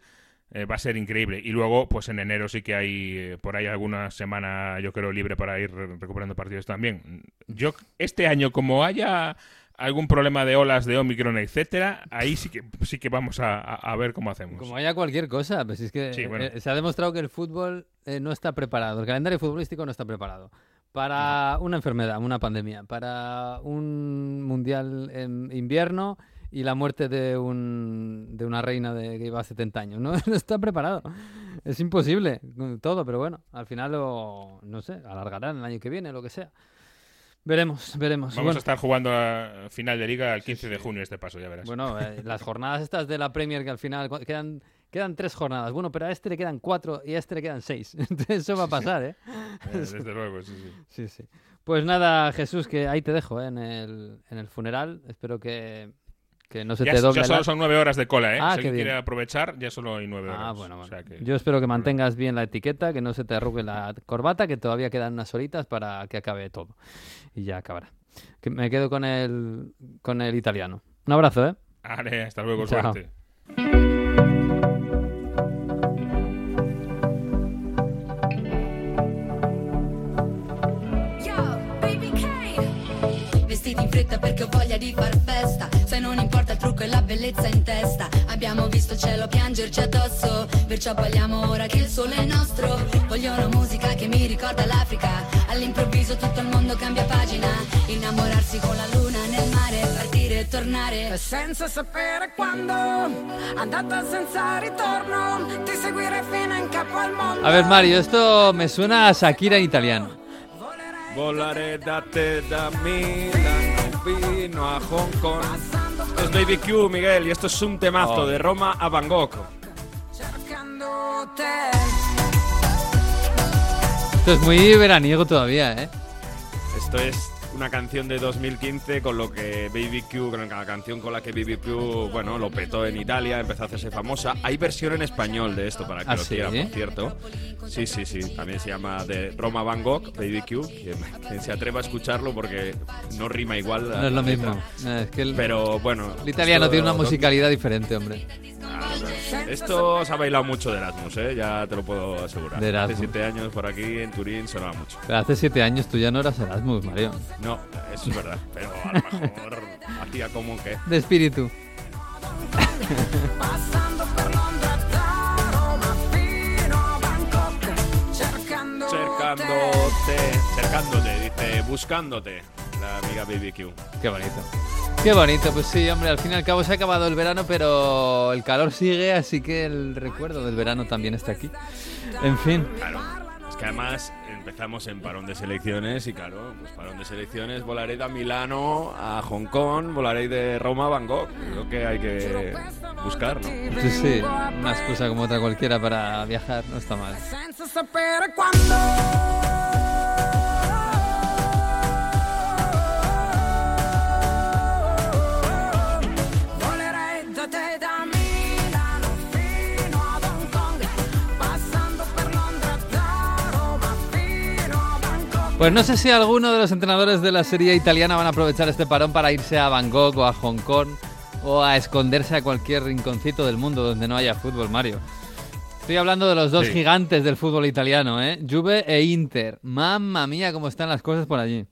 S2: eh, va a ser increíble. Y luego, pues en enero sí que hay eh, por ahí alguna semana, yo creo, libre para ir re- recuperando partidos también. Yo, este año, como haya algún problema de olas de Omicron, etcétera, ahí sí que sí que vamos a, a- a ver cómo hacemos.
S1: Como haya cualquier cosa, pues es que
S2: Sí, bueno.
S1: eh, se ha demostrado que el fútbol eh, no está preparado, el calendario futbolístico no está preparado para una enfermedad, una pandemia, para un mundial en invierno y la muerte de, un, de una reina de, que iba a 70 años. No, no está preparado. Es imposible todo, pero bueno, al final lo, no sé, alargarán el año que viene, lo que sea. Veremos, veremos.
S2: Vamos
S1: Bueno,
S2: a estar jugando a final de liga el 15 de junio este paso, ya verás.
S1: Bueno, eh, las jornadas estas de la Premier que al final quedan, quedan tres jornadas. Bueno, pero a este le quedan cuatro y a este le quedan seis. Entonces eso va a pasar, ¿eh?
S2: Eh, desde luego, sí, sí.
S1: Sí, sí. Pues nada, Jesús, que ahí te dejo ¿eh? en, el, en el funeral. Espero que, que no se
S2: Ya,
S1: te doble
S2: ya
S1: la-
S2: solo son nueve horas de cola, ¿eh?
S1: Ah,
S2: si alguien quiere aprovechar, ya solo hay nueve horas.
S1: Ah, bueno,
S2: O
S1: bueno.
S2: sea que-
S1: Yo espero que mantengas bien la etiqueta, que no se te arrugue la corbata, que todavía quedan unas horitas para que acabe todo. Y ya acabará. Que me quedo con el, con el italiano. Un abrazo, ¿eh?
S2: Vale, hasta luego,
S1: Chao.
S2: suerte.
S7: Yo, baby K. Vestiti in fretta perché ho voglia di far festa. Se non importa il trucco e la bellezza in testa. Abbiamo visto il cielo piangerci addosso. Perciò balliamo ora che il sole è nostro. Voglio una musica che mi ricorda l'Africa. All'improvviso tutto il mondo cambia pagina. Innamorarsi con la luna nel mare. Partire e tornare.
S8: Senza sapere quando, andata senza ritorno, ti seguirei fino in capo al mondo.
S1: A ver, Mario, esto me suena a Shakira en italiano.
S4: Volare da te, da Milano, vino a Hong Kong. Esto es Baby Q, Miguel, y esto es un temazo
S1: Oh.
S4: de Roma a Bangkok.
S1: Esto es muy veraniego todavía, ¿eh?
S4: Esto es una canción de 2015 con lo que Baby Q, con la canción con la que Baby Q, bueno, lo petó en Italia, empezó a hacerse famosa. Hay versión en español de esto para que
S1: ¿Ah,
S4: lo
S1: sí?
S4: quieran, por cierto. Sí, sí, sí. También se llama de Roma Bangkok, Baby Q. Quien, se atreva a escucharlo porque no rima igual.
S1: No es lo mismo. Eh, Es que el,
S4: Pero bueno.
S1: el italiano
S4: esto-
S1: tiene una musicalidad diferente, hombre.
S4: Esto se ha bailado mucho de Erasmus, ¿eh? ya te lo puedo asegurar.
S1: De.
S4: Hace siete años por aquí en Turín sonaba mucho.
S1: Pero hace siete años tú ya no eras Erasmus, Mario.
S4: No, eso es verdad, pero a lo mejor hacía como que.
S1: De espíritu.
S4: Cercándote, cercándote, dice, buscándote, la amiga BBQ.
S1: Qué bonito. Qué bonito, pues sí, hombre, al fin y al cabo se ha acabado el verano, pero el calor sigue, así que el recuerdo del verano también está aquí. En fin,
S4: Claro. Es que además empezamos en parón de selecciones y claro, pues parón de selecciones, volaré de Milano a Hong Kong, volaré de Roma a Bangkok. Creo que hay que buscar, ¿no?
S1: Sí, sí, una excusa como otra cualquiera para viajar, no está mal. Pues no sé si alguno de los entrenadores de la serie italiana van a aprovechar este parón para irse a Bangkok o a Hong Kong o a esconderse a cualquier rinconcito del mundo donde no haya fútbol, Mario. Estoy hablando de los dos
S4: Sí.
S1: gigantes del fútbol italiano, ¿eh? Juve e Inter. Mamma mía, cómo están las cosas por allí.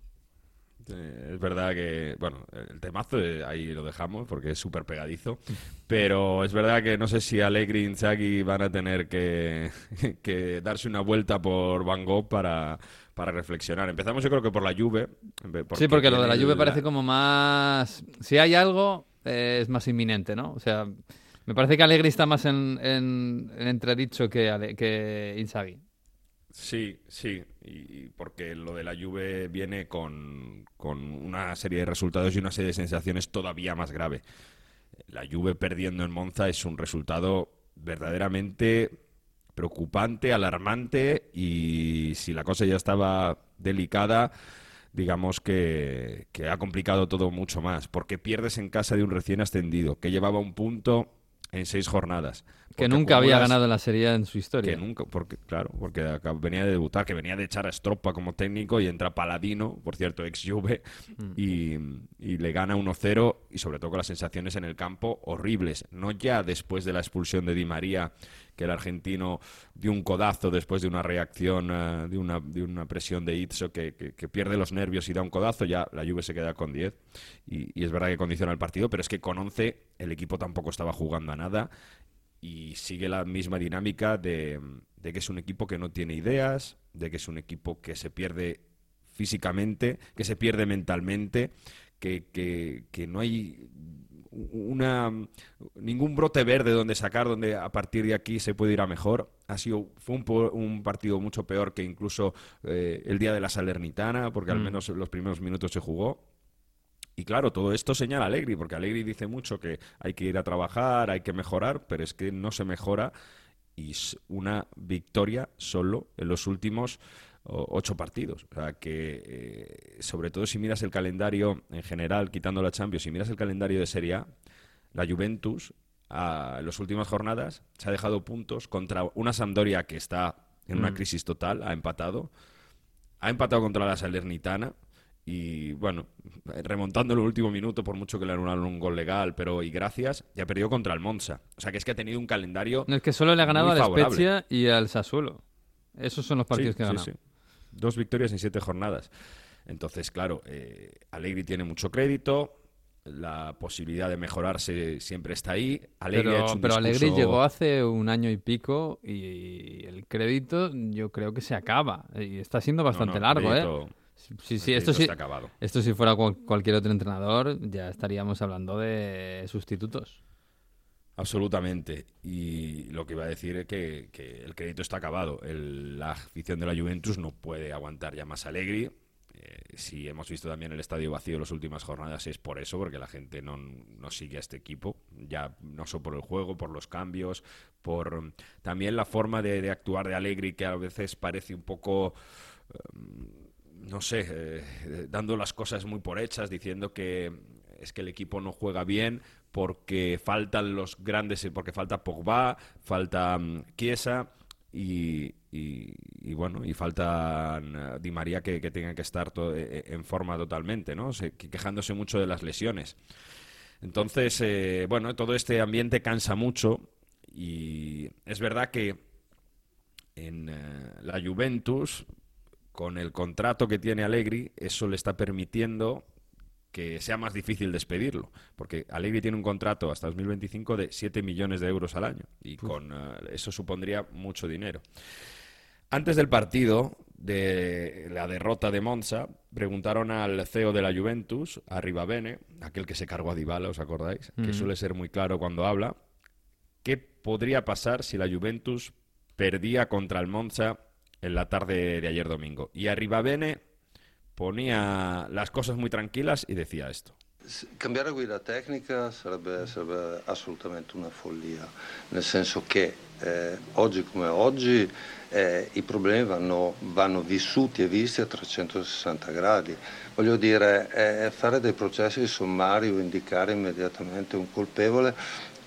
S4: Eh, es verdad que, bueno, el temazo eh, ahí lo dejamos porque es súper pegadizo, pero es verdad que no sé si Allegri y Inzaghi van a tener que, que darse una vuelta por Van Gogh para, para reflexionar. Empezamos yo creo que por la Juve.
S1: sí, porque lo de la Juve parece como más... Si hay algo, eh, es más inminente, ¿no? O sea, me parece que Allegri está más en, en- en entredicho que, Ale- que Inzaghi.
S4: Sí, sí, y porque lo de la Juve viene con, con una serie de resultados y una serie de sensaciones todavía más grave. La Juve perdiendo en Monza es un resultado verdaderamente preocupante, alarmante y si la cosa ya estaba delicada, digamos que, que ha complicado todo mucho más, porque pierdes en casa de un recién ascendido que llevaba un punto en seis jornadas.
S1: Que nunca había ganado en la serie en su historia.
S4: que nunca, porque, claro, porque venía de debutar, que venía de echar a Stropa como técnico y entra Paladino, por cierto, ex Juve, y, y le gana 1-0 y sobre todo con las sensaciones en el campo horribles. No ya después de la expulsión de Di María, que el argentino dio un codazo después de una reacción, eh, de, una, de una presión de Itzo que, que- que pierde los nervios y da un codazo, ya la Juve se queda con 10 y, y es verdad que condiciona el partido, pero es que con 11 el equipo tampoco estaba jugando a nada y sigue la misma dinámica de, de que es un equipo que no tiene ideas, de que es un equipo que se pierde físicamente, que se pierde mentalmente, que, que- que no hay una ningún brote verde donde sacar, donde a partir de aquí se puede ir a mejor. Ha sido fue un, un partido mucho peor que incluso eh, el día de la Salernitana, porque al
S1: Mm.
S4: menos los primeros minutos se jugó. Y claro, todo esto señala a Allegri, porque Allegri dice mucho que hay que ir a trabajar, hay que mejorar, pero es que no se mejora y es una victoria solo en los últimos ocho partidos. O sea que, eh, sobre todo si miras el calendario en general, quitando la Champions, si miras el calendario de Serie A, la Juventus a las últimas jornadas se ha dejado puntos contra una Sampdoria que está en una
S1: Mm.
S4: crisis total, ha empatado, ha empatado contra la Salernitana y bueno, remontando el último minuto por mucho que le anularon un gol legal, pero y gracias, ya perdió contra el Monza. O sea que es que ha tenido un calendario
S1: No, es que solo le ha ganado
S4: favorable.
S1: Spezia y al Sassuolo. Esos son los partidos
S4: Sí,
S1: que ha
S4: sí,
S1: ganado.
S4: sí. Dos victorias en siete jornadas. Entonces, claro, eh, Allegri tiene mucho crédito, la posibilidad de mejorarse siempre está ahí. Allegri ha
S1: Pero,
S4: hecho un
S1: pero
S4: discurso-
S1: llegó hace un año y pico y el crédito yo creo que se acaba. Y está siendo bastante
S4: no,
S1: largo,
S4: crédito-
S1: ¿eh? Sí,
S4: el
S1: sí, esto sí. Esto si fuera cual- cualquier otro entrenador, ya estaríamos hablando de sustitutos.
S4: Absolutamente. Y lo que iba a decir es que, que el crédito está acabado. El- la afición de la Juventus no puede aguantar ya más Allegri. Eh, si hemos visto también el estadio vacío en las últimas jornadas es por eso, porque la gente no, no sigue a este equipo, ya no solo por el juego, por los cambios, por mm, también la forma de, actuar de Allegri que a veces parece un poco mm, no sé, eh, dando las cosas muy por hechas, diciendo que es que el equipo no juega bien porque faltan los grandes, porque falta Pogba, falta mm, Chiesa y, bueno, y faltan eh, Di María que, que tengan que estar to- eh, en forma totalmente, ¿no? Se- que- quejándose mucho de las lesiones. Entonces, eh, bueno, todo este ambiente cansa mucho y es verdad que en eh, la Juventus, con el contrato que tiene Allegri, eso le está permitiendo que sea más difícil despedirlo, porque Allegri tiene un contrato hasta 2025 de 7 millones de euros al año y con eh, eso supondría mucho dinero. Antes del partido de la derrota de Monza, preguntaron al CEO de la Juventus, a aquel que se cargó a Dybala, ¿os acordáis? Que suele ser muy claro cuando habla, qué podría pasar si la Juventus perdía contra el Monza en la tarde de ayer domingo. Y Bene ponía las cosas muy tranquilas y decía esto.
S9: Cambiare guida tecnica sarebbe, sarebbe assolutamente una follia, nel senso che eh, oggi come oggi eh, i problemi vanno, vanno vissuti e visti a 360 gradi. Voglio dire, eh, fare dei processi sommari o indicare immediatamente un colpevole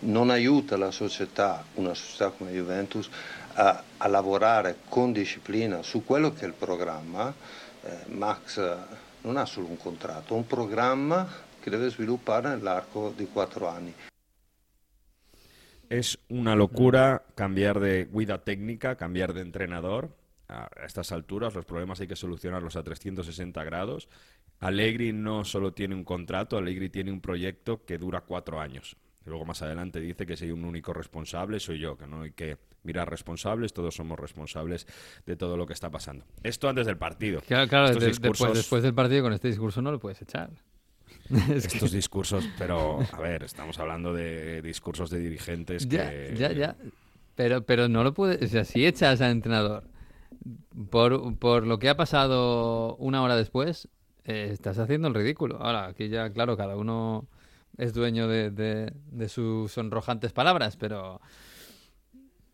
S9: non aiuta la società, una società come Juventus, a, a lavorare con disciplina su quello che è il programma. Eh, Max eh, non ha solo un contratto, un programma che deve sviluppare nell'arco di quattro anni.
S4: Es una locura cambiar de guida técnica, cambiar de entrenador. A estas alturas los problemas hay que solucionarlos a 360 grados. Allegri no solo tiene un contrato, Allegri tiene un proyecto que dura cuatro años. Luego más adelante dice que si hay un único responsable soy yo, que no hay que mirar responsables, todos somos responsables de todo lo que está pasando. Esto antes del partido.
S1: Claro, claro,
S4: Estos
S1: de-
S4: discursos-
S1: después, después del partido con este discurso no lo puedes echar. Es que-
S4: Estos discursos, pero a ver, estamos hablando de discursos de dirigentes
S1: Ya,
S4: que...
S1: ya, ya. Pero, pero no lo puedes. O sea, si echas al entrenador por, por lo que ha pasado una hora después, eh, estás haciendo el ridículo. Ahora, aquí ya, claro, cada uno es dueño de, de- de sus sonrojantes palabras, pero.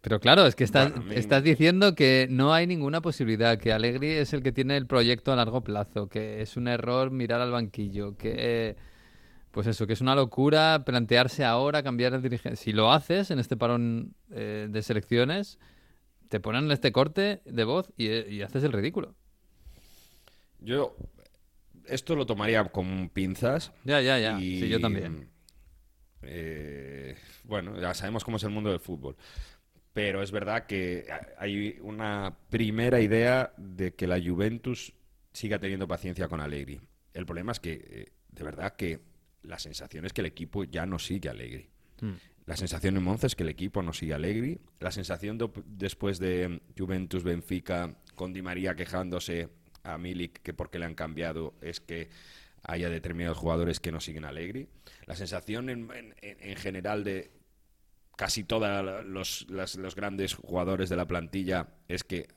S1: Pero claro, es que estás,
S4: Bueno, a mí-
S1: estás diciendo que no hay ninguna posibilidad, que Allegri es el que tiene el proyecto a largo plazo, que es un error mirar al banquillo, que pues eso, que es una locura plantearse ahora cambiar el dirigente. Si lo haces en este parón eh, de selecciones, te ponen este corte de voz y, y haces el ridículo.
S4: Yo esto lo tomaría con pinzas.
S1: Ya, ya, ya.
S4: y,
S1: Sí, yo también.
S4: eh, bueno, ya sabemos cómo es el mundo del fútbol. Pero es verdad que hay una primera idea de que la Juventus siga teniendo paciencia con Allegri. El problema es que, eh, de verdad, que la sensación es que el equipo ya no sigue a Allegri.
S1: Mm.
S4: La sensación en Monza es que el equipo no sigue a Allegri. La sensación después de Juventus-Benfica con Di María quejándose a Milik que porque le han cambiado es que haya determinados jugadores que no siguen a Allegri. La sensación en, en- en general de casi todos los, los grandes jugadores de la plantilla es que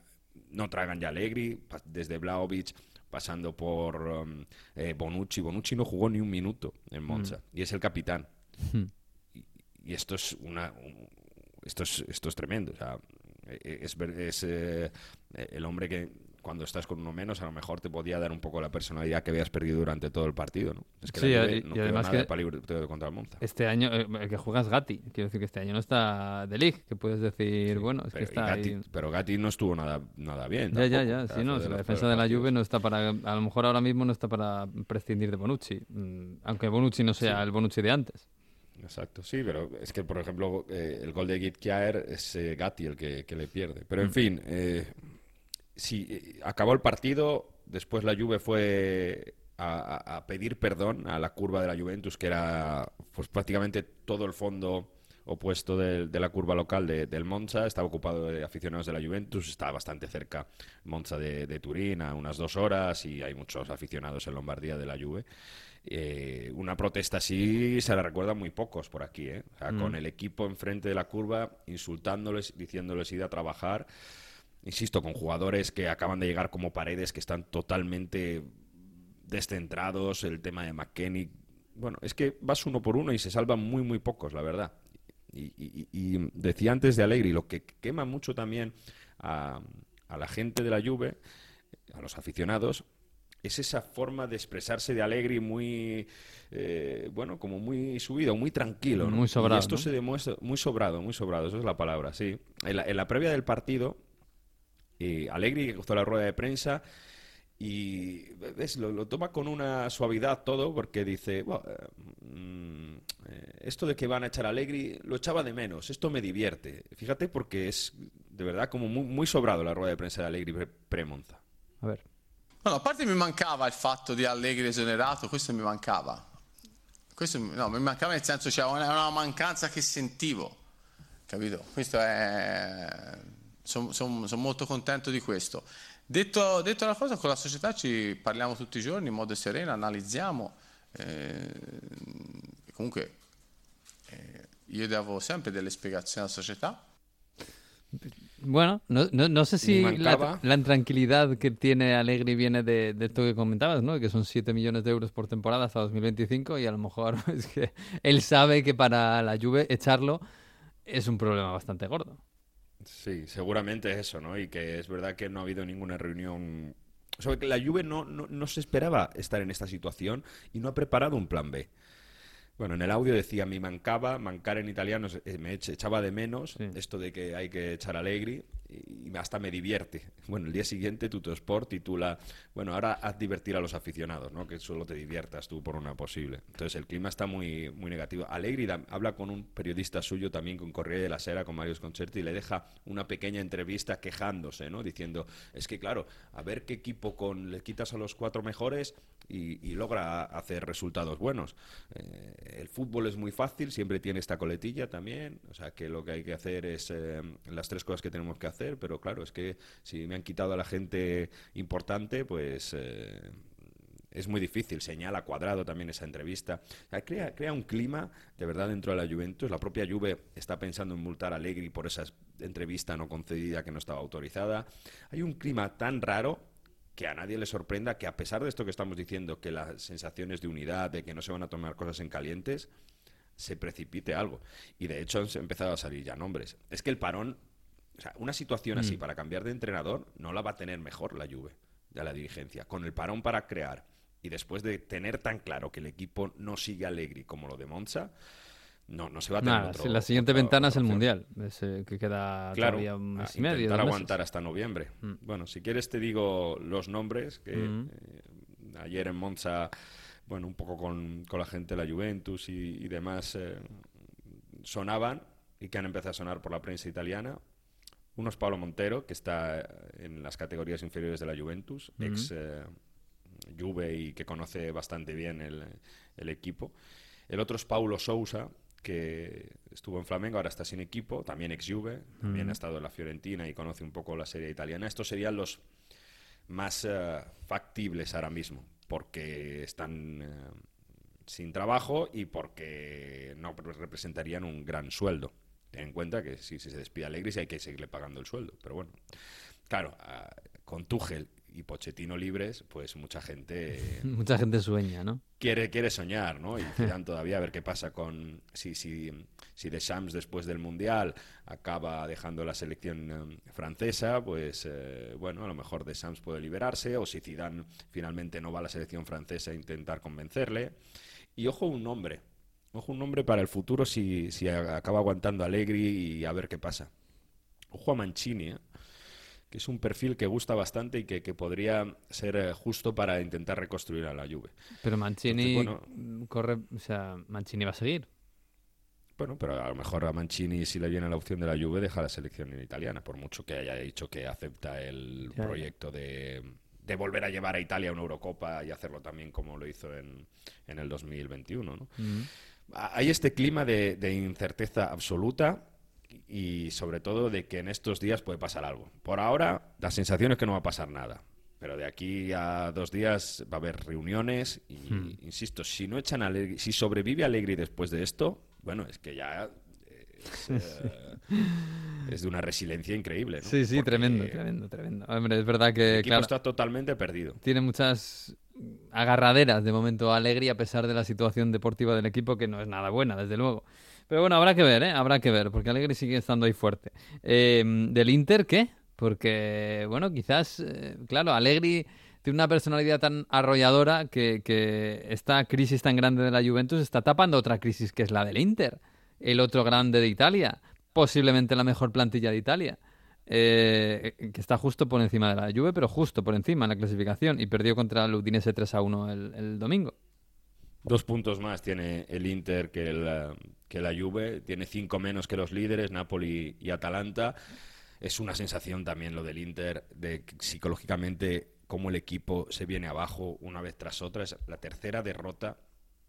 S4: no traigan ya Allegri, desde Vlaovic pasando por um, eh, Bonucci. Bonucci no jugó ni un minuto en Monza y es el capitán. Y esto es una un- esto es esto es tremendo o sea, eh, es, ver- es, eh, el hombre que cuando estás con uno menos a lo mejor te podía dar un poco la personalidad que habías perdido durante todo el partido ¿no? es que
S1: Sí,
S4: la Juve
S1: y-
S4: no
S1: y además
S4: nada
S1: que-
S4: para contra el Monza
S1: Este año, eh, el que juegas Gatti, quiero decir que este año no está De que puedes decir, bueno, es
S4: pero,
S1: que está
S4: Gatti,
S1: ahí.
S4: pero Gatti no estuvo nada nada bien
S1: Ya, ya,
S4: tampoco,
S1: ya, sí, no,
S4: de
S1: la
S4: los
S1: defensa de la. Juve no está para, a lo mejor ahora mismo no está para prescindir de Bonucci, mm, aunque Bonucci no sea
S4: Sí.
S1: el Bonucci de antes.
S4: Exacto, sí, pero es que, por ejemplo, eh, el gol de Git Kjaer es eh, Gatti el que, que le pierde. Pero,
S1: Mm.
S4: en fin, eh, si eh, acabó el partido, después la Juve fue a, pedir perdón a la curva de la Juventus, que era pues prácticamente todo el fondo opuesto del- de, la curva local de- del Monza, estaba ocupado de aficionados de la Juventus, está bastante cerca Monza de, de Turín, a unas dos horas, y hay muchos aficionados en Lombardía de la Juve. Eh, una protesta así se la recuerda muy pocos por aquí, ¿eh? O sea,
S1: Mm.
S4: con el equipo enfrente de la curva, insultándoles, diciéndoles ir a trabajar. Insisto, con jugadores que acaban de llegar como paredes, que están totalmente descentrados, el tema de McKenny. Bueno, es que vas uno por uno y se salvan muy, muy pocos, la verdad. Y, y- y decía antes de Alegri, lo que quema mucho también a, a la gente de la Juve, a los aficionados, es esa forma de expresarse de Alegri muy, eh, bueno, como muy subido, muy tranquilo. ¿no?
S1: Muy sobrado,
S4: Y esto
S1: ¿no?
S4: se demuestra, muy sobrado, muy sobrado, eso es la palabra, sí. En la, en la previa del partido, eh, Alegri hizo la rueda de prensa y ves, lo, lo toma con una suavidad todo porque dice, "Bueno, eh, mm, eh, esto de que van a echar a Allegri lo echaba de menos, esto me divierte. Fíjate porque es de verdad como muy, muy sobrado la rueda de prensa de Allegri pre- pre-Monza.
S1: A ver.
S10: No, a parte mi mancava il fatto di Allegri esonerato, questo mi mancava. Questo no, mi mancava nel senso c'era una, una mancanza che sentivo, capito? Questo è... Sono molto contento di questo. Detto, detto la cosa, con la società ci parliamo tutti i giorni in modo sereno, analizziamo. eh, comunque io devo sempre delle spiegazioni alla società.
S1: Bueno, no, no, no sé si la, la intranquilidad que tiene Allegri viene de, de esto que comentabas, ¿no? Que son 7 millones de euros por temporada hasta 2025 y a lo mejor es que él sabe que para la Juve echarlo es un problema bastante gordo.
S4: Sí, seguramente es eso, ¿no? Y que es verdad que no ha habido ninguna reunión. Sobre que la Juve no, no, no se esperaba estar en esta situación y no ha preparado un plan B. Bueno, en el audio decía, mi mancaba, mancar en italiano eh, me echaba de menos esto de que hay que echar a Allegri y, hasta me divierte. Bueno, el día siguiente Tuttosport titula, bueno, ahora haz divertir a los aficionados, ¿no? Que solo te diviertas tú por una posible. Entonces el clima está muy, muy negativo. Allegri da- habla con un periodista suyo también con Corriere de la Sera, con Mario Sconcerti, y le deja una pequeña entrevista quejándose, ¿no? Diciendo, es que claro, a ver qué equipo con le quitas a los cuatro mejores y, y logra hacer resultados buenos. Eh, el fútbol es muy fácil, siempre tiene esta coletilla también, o sea que lo que hay que hacer es eh, las tres cosas que tenemos que hacer, pero claro, es que si me han quitado a la gente importante, pues... eh, es muy difícil, señala cuadrado también esa entrevista. O sea, crea, crea un clima de verdad dentro de la Juventus. La propia Juve está pensando en multar a Allegri por esa entrevista no concedida que no estaba autorizada. Hay un clima tan raro que a nadie le sorprenda que a pesar de esto que estamos diciendo, que las sensaciones de unidad, de que no se van a tomar cosas en calientes, se precipite algo. Y de hecho han empezado a salir ya nombres. Es que el parón, o sea, una situación así
S1: Mm.
S4: para cambiar de entrenador no la va a tener mejor la Juve de la dirigencia. Con el parón para crear y después de tener tan claro que el equipo no sigue a Allegri como lo de Monza, no, no se va a tener
S1: Nada,
S4: otro-
S1: la siguiente
S4: otra-
S1: ventana es el. Mundial, ese que queda
S4: Claro,
S1: todavía un mes y medio.
S4: intentar aguantar hasta noviembre.
S1: Mm.
S4: Bueno, si quieres te digo los nombres que
S1: Mm.
S4: eh, ayer en Monza, bueno, un poco con, con la gente de la Juventus y, y demás eh, sonaban y que han empezado a sonar por la prensa italiana. Uno es Pablo Montero, que está en las categorías inferiores de la Juventus, ex eh, Juve y que conoce bastante bien el, el equipo. El otro es Paulo Sousa, que estuvo en Flamengo, ahora está sin equipo, también ex Juve, también ha estado en la Fiorentina y conoce un poco la serie italiana. Estos serían los más eh, factibles ahora mismo, porque están eh, sin trabajo y porque no representarían un gran sueldo. Ten en cuenta que si, se despide Allegri sí hay que seguirle pagando el sueldo, pero bueno. Claro, ah, con Tuchel y Pochettino libres, pues mucha gente
S1: Mucha gente sueña, ¿no?
S4: quiere, quiere soñar, ¿no? Y Zidane todavía a ver qué pasa con si, si, si Deschamps después del Mundial acaba dejando la selección eh, francesa, pues eh, bueno, a lo mejor Deschamps puede liberarse, o si Zidane finalmente no va a la selección francesa, intentar convencerle. Y ojo un nombre, ojo un nombre para el futuro si, si acaba aguantando Allegri y a ver qué pasa. Ojo a Mancini, ¿eh? que es un perfil que gusta bastante y que, que podría ser eh, justo para intentar reconstruir a la Juve.
S1: Pero Mancini
S4: Entonces,
S1: corre, o sea, Mancini va a seguir.
S4: Bueno, pero a lo mejor a Mancini, si le viene la opción de la Juve, deja la selección italiana, por mucho que haya dicho que acepta el
S1: Ya, ya.
S4: proyecto de, de volver a llevar a Italia a una Eurocopa y hacerlo también como lo hizo en, en el 2021. ¿no? Hay este clima de, de incerteza absoluta y sobre todo de que en estos días puede pasar algo. Por ahora, la sensación es que no va a pasar nada. Pero de aquí a dos días va a haber reuniones y,
S1: Hmm.
S4: insisto, si no echan a Allegri, si sobrevive Allegri después de esto, bueno, es que ya es, eh, es de una resiliencia increíble. ¿no?
S1: Sí, sí,
S4: Porque
S1: tremendo, tremendo, tremendo. Hombre, es verdad
S4: El
S1: que,
S4: equipo
S1: claro,
S4: está totalmente perdido.
S1: tiene muchas agarraderas de momento Alegría a pesar de la situación deportiva del equipo que no es nada buena, desde luego. Pero bueno, habrá que ver, ¿eh? Habrá que ver, porque Alegri sigue estando ahí fuerte. Eh, ¿Del Inter qué? Porque, bueno, quizás, eh, claro, Allegri tiene una personalidad tan arrolladora que, que esta crisis tan grande de la Juventus está tapando otra crisis que es la del Inter, el otro grande de Italia, posiblemente la mejor plantilla de Italia. eh, que está justo por encima de la Juve, pero justo por encima en la clasificación y perdió contra el Udinese 3 a 1 el, domingo.
S4: Dos puntos más tiene el Inter que la, que la Juve, tiene cinco menos que los líderes, Napoli y Atalanta. Es una sensación también lo del Inter, de psicológicamente cómo el equipo se viene abajo una vez tras otra. Es la tercera derrota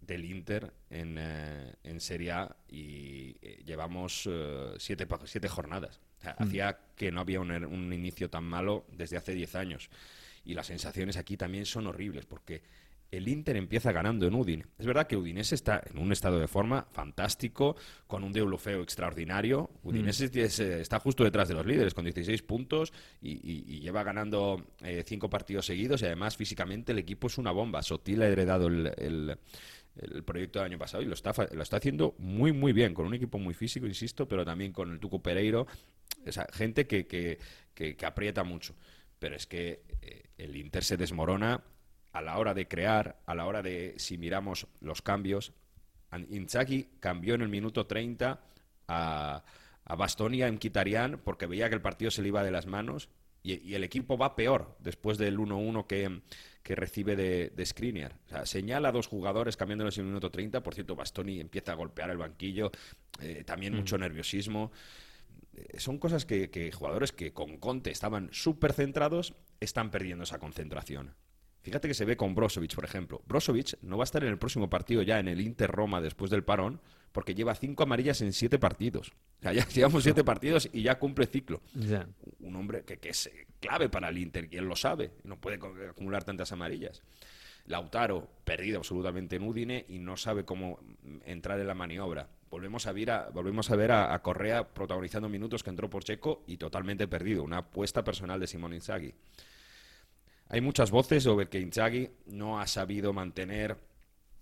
S4: del Inter en, eh, en Serie A y eh, llevamos eh, siete, siete jornadas. O sea,
S1: Mm.
S4: Hacía que no había un, un inicio tan malo desde hace diez años. Y las sensaciones aquí también son horribles porque el Inter empieza ganando en Udine. Es verdad que Udinese está en un estado de forma fantástico, con un Deulofeo extraordinario. Udinese es, eh, está justo detrás de los líderes, con 16 puntos y, y- y lleva ganando eh, cinco partidos seguidos y además físicamente el equipo es una bomba. Sotil ha heredado el, el- el proyecto del año pasado y lo está, lo está haciendo muy, muy bien, con un equipo muy físico, insisto, pero también con el Tuco Pereiro. O sea, gente que, que- que- aprieta mucho. Pero es que eh, el Inter se desmorona a la hora de crear, a la hora de, si miramos los cambios, Inzaghi cambió en el minuto 30 a, a Bastoni a Mkhitaryan porque veía que el partido se le iba de las manos y, y el equipo va peor después del 1-1 que, que recibe de, de Skriniar. O sea, señala a dos jugadores cambiándolos en el minuto 30. Por cierto, Bastoni empieza a golpear el banquillo, eh, también mucho nerviosismo. Eh, Son cosas que, que jugadores que con Conte estaban súper centrados están perdiendo esa concentración. Fíjate que se ve con Brozovic, por ejemplo. Brozovic no va a estar en el próximo partido ya en el Inter Roma después del parón, porque lleva cinco amarillas en siete partidos. O sea, ya llevamos siete partidos y ya cumple ciclo. Un hombre que, que es eh, clave para el Inter y él lo sabe. No puede acumular tantas amarillas. Lautaro, perdido absolutamente en Udine y no sabe cómo mm, entrar en la maniobra. Volvemos a ver a, volvemos a, ver a, a Correa protagonizando minutos que entró por Checo y totalmente perdido. Una apuesta personal de Simón Inzaghi. Hay muchas voces sobre que Inzaghi no ha sabido mantener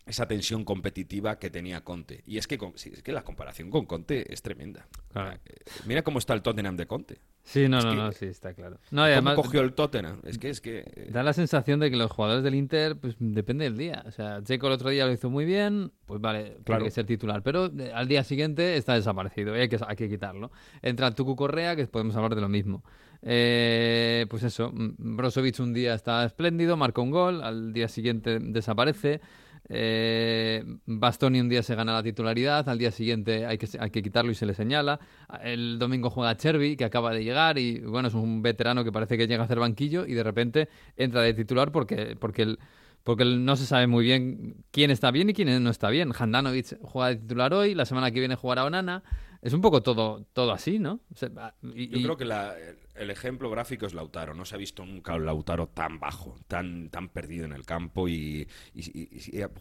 S4: esa tensión competitiva que tenía Conte. Y es que, es que la comparación con Conte es tremenda.
S1: Claro.
S4: Mira cómo está el Tottenham de Conte.
S1: Sí, no,
S4: Es
S1: no,
S4: que-
S1: no, sí, está claro. No, y
S4: ¿Cómo
S1: además
S4: cogió el Tottenham? Es que es que eh,
S1: da la sensación de que los jugadores del Inter, pues depende del día. O sea, Checo el otro día lo hizo muy bien, pues vale,
S4: Claro.
S1: tiene que ser titular. Pero eh, al día siguiente está desaparecido y hay que, hay que quitarlo. Entra Tucu Correa, que podemos hablar de lo mismo. Eh, pues eso, Brozovic un día está espléndido, marca un gol, al día siguiente desaparece. Eh, Bastoni un día se gana la titularidad, al día siguiente hay que, hay que quitarlo y se le señala. El domingo juega Chervi, que acaba de llegar y bueno, es un veterano que parece que llega a hacer banquillo y de repente entra de titular porque, porque, el, porque el- no se sabe muy bien quién está bien y quién no está bien. Handanovic juega de titular hoy, la semana que viene jugará Onana. Es un poco todo, todo así, ¿no? O sea, y-
S4: Yo creo que la- el, ejemplo gráfico es Lautaro. No se ha visto nunca un Lautaro tan bajo, tan, tan perdido en el campo y,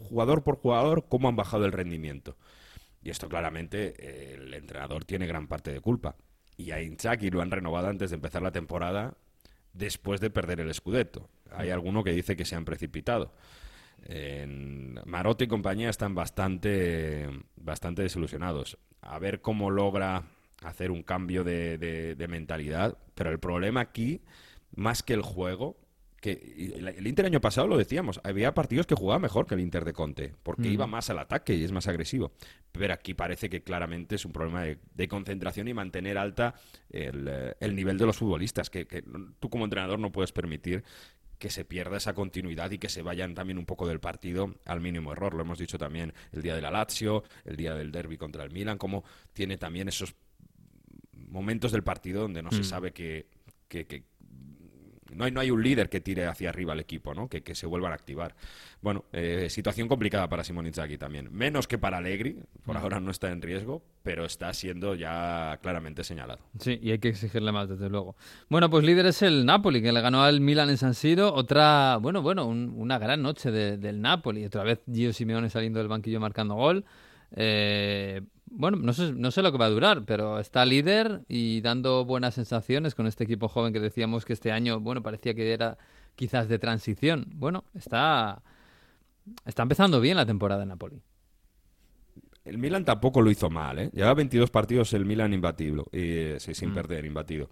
S4: jugador por jugador, cómo han bajado el rendimiento. Y esto claramente el entrenador tiene gran parte de culpa. Y a Inzaghi lo han renovado antes de empezar la temporada después de perder el Scudetto. Hay alguno que dice que se han precipitado. En Marotti y compañía están bastante, bastante desilusionados. A ver cómo logra hacer un cambio de, de- de mentalidad. Pero el problema aquí, más que el juego, que el, Inter año pasado lo decíamos, había partidos que jugaba mejor que el Inter de Conte, porque
S1: Mm.
S4: iba más al ataque y es más agresivo. Pero aquí parece que claramente es un problema de, de concentración y mantener alta el, el nivel de los futbolistas, que, que tú como entrenador no puedes permitir que se pierda esa continuidad y que se vayan también un poco del partido al mínimo error. Lo hemos dicho también el día de la Lazio, el día del derby contra el Milan, como tiene también esos momentos del partido donde no se
S1: Mm.
S4: sabe que, que- que no hay, no hay un líder que tire hacia arriba al equipo, ¿no? que, que se vuelvan a activar. Bueno, eh, situación complicada para Simón Inzaghi también. Menos que para Allegri, por
S1: Mm.
S4: ahora no está en riesgo, pero está siendo ya claramente señalado.
S1: Sí, y hay que exigirle más, desde luego. Bueno, pues líder es el Napoli, que le ganó al Milan en San Siro. Otra, bueno, bueno, un- una gran noche de- del Napoli. Otra vez Gio Simeone saliendo del banquillo marcando gol. Eh, bueno, no sé, no sé lo que va a durar, pero está líder y dando buenas sensaciones con este equipo joven que decíamos que este año, bueno, parecía que era quizás de transición. Bueno, está, está empezando bien la temporada de Napoli.
S4: El Milan tampoco lo hizo mal, ¿eh? Lleva 22 partidos el Milan imbatible, eh, sí, sin
S1: Mm.
S4: perder, imbatido.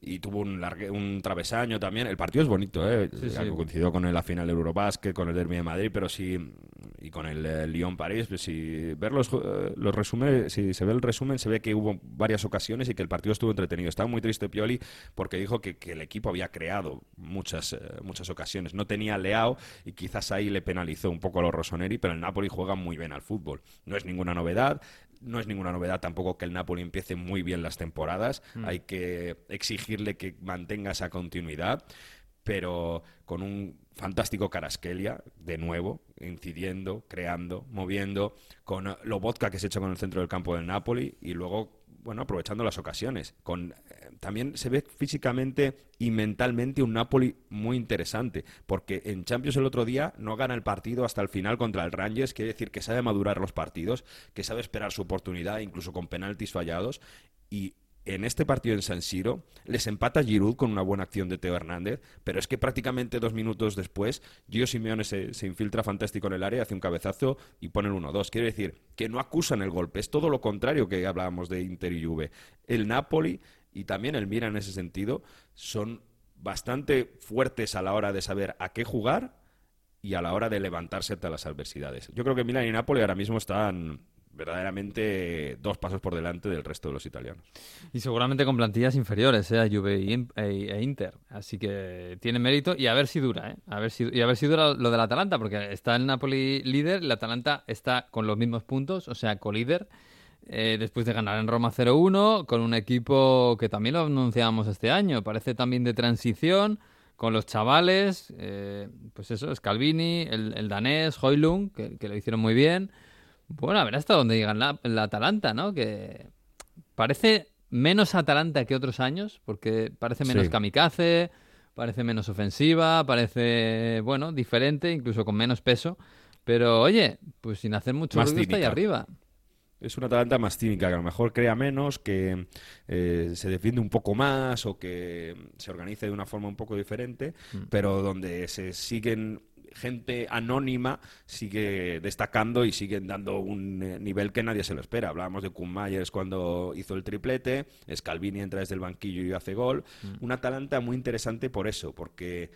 S4: Y tuvo un, largue- un travesaño también. El partido es bonito, ¿eh?
S1: Sí, sí.
S4: Coincidió con la final del Eurobasket, con el Derby de Madrid, pero sí, y con el eh, Lyon-París, pues si ver los, eh, los resúmenes, si se ve el resumen, se ve que hubo varias ocasiones y que el partido estuvo entretenido. Estaba muy triste Pioli porque dijo que, que el equipo había creado muchas, eh, muchas ocasiones. No tenía Leao y quizás ahí le penalizó un poco a los Rossoneri, pero el Napoli juega muy bien al fútbol. No es ninguna novedad. No es ninguna novedad tampoco que el Napoli empiece muy bien las temporadas.
S1: Mm.
S4: Hay que exigirle que mantenga esa continuidad, pero con un fantástico Caraskelia, de nuevo, incidiendo, creando, moviendo, con lo vodka que se echa con el centro del campo del Napoli y luego, bueno, aprovechando las ocasiones, con eh, también se ve físicamente y mentalmente un Napoli muy interesante, porque en Champions el otro día no gana el partido hasta el final contra el Rangers, quiere decir que sabe madurar los partidos, que sabe esperar su oportunidad, incluso con penaltis fallados, y en este partido en San Siro les empata Giroud con una buena acción de Teo Hernández, pero es que prácticamente dos minutos después Gio Simeone se, se infiltra fantástico en el área, hace un cabezazo y pone el 1-2. Quiere decir que no acusan el golpe, es todo lo contrario que hablábamos de Inter y Juve. El Napoli y también el Mira en ese sentido son bastante fuertes a la hora de saber a qué jugar y a la hora de levantarse ante las adversidades. Yo creo que Milan y Napoli ahora mismo están verdaderamente dos pasos por delante del resto de los italianos.
S1: Y seguramente con plantillas inferiores ¿eh? a Juve e, e Inter. Así que tiene mérito y a ver si dura. ¿eh? A ver si, y a ver si dura lo del Atalanta, porque está el Napoli líder, el Atalanta está con los mismos puntos, o sea, colíder. eh, después de ganar en Roma 0-1, con un equipo que también lo anunciábamos este año, parece también de transición, con los chavales, eh, pues eso, Scalvini, el, danés, Hoylung, que, que lo hicieron muy bien. Bueno, a ver hasta dónde llega la, la Atalanta, ¿no? Que parece menos Atalanta que otros años, porque parece menos
S4: Sí.
S1: kamikaze, parece menos ofensiva, parece, bueno, diferente, incluso con menos peso. Pero oye, pues sin hacer mucho
S4: Más
S1: ruido está ahí arriba.
S4: Es una Atalanta más cínica, que a lo mejor crea menos, que eh, se defiende un poco más o que se organice de una forma un poco diferente, pero donde se siguen gente anónima sigue destacando y siguen dando un eh, nivel que nadie se lo espera. Hablábamos de Kuhn Myers cuando hizo el triplete, Scalvini entra desde el banquillo y hace gol. Una Atalanta muy interesante por eso, porque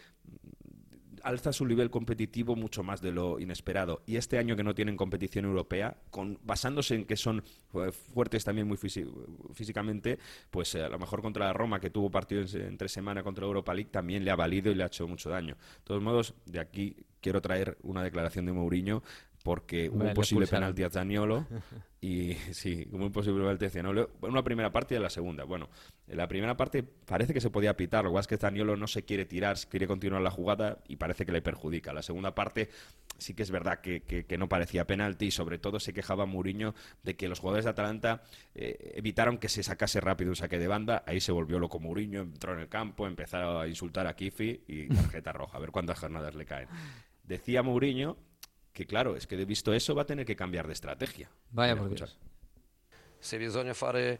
S4: alza su nivel competitivo mucho más de lo inesperado. Y este año que no tienen competición europea, con, basándose en que son eh, fuertes también muy físicamente, pues eh, a lo mejor contra la Roma, que tuvo partidos entre semana contra Europa League, también le ha valido y le ha hecho mucho daño. De todos modos, de aquí quiero traer una declaración de Mourinho porque hubo un
S1: le
S4: posible penalti a Zaniolo y sí, hubo un posible penalti a Zaniolo en una primera parte y en la segunda. Bueno, en la primera parte parece que se podía pitar, lo que pasa es que Zaniolo no se quiere tirar, quiere continuar la jugada y parece que le perjudica. La segunda parte sí que es verdad que, que- que no parecía penalti y sobre todo se quejaba Mourinho de que los jugadores de Atalanta eh, evitaron que se sacase rápido un saque de banda, ahí se volvió loco Mourinho, entró en el campo, empezó a insultar a Kifi y tarjeta roja, a ver cuántas jornadas le caen. Decía Mourinho que claro, es que de visto eso va a tener que cambiar de estrategia.
S1: Vaya por. Dios.
S11: Se bisogna fare,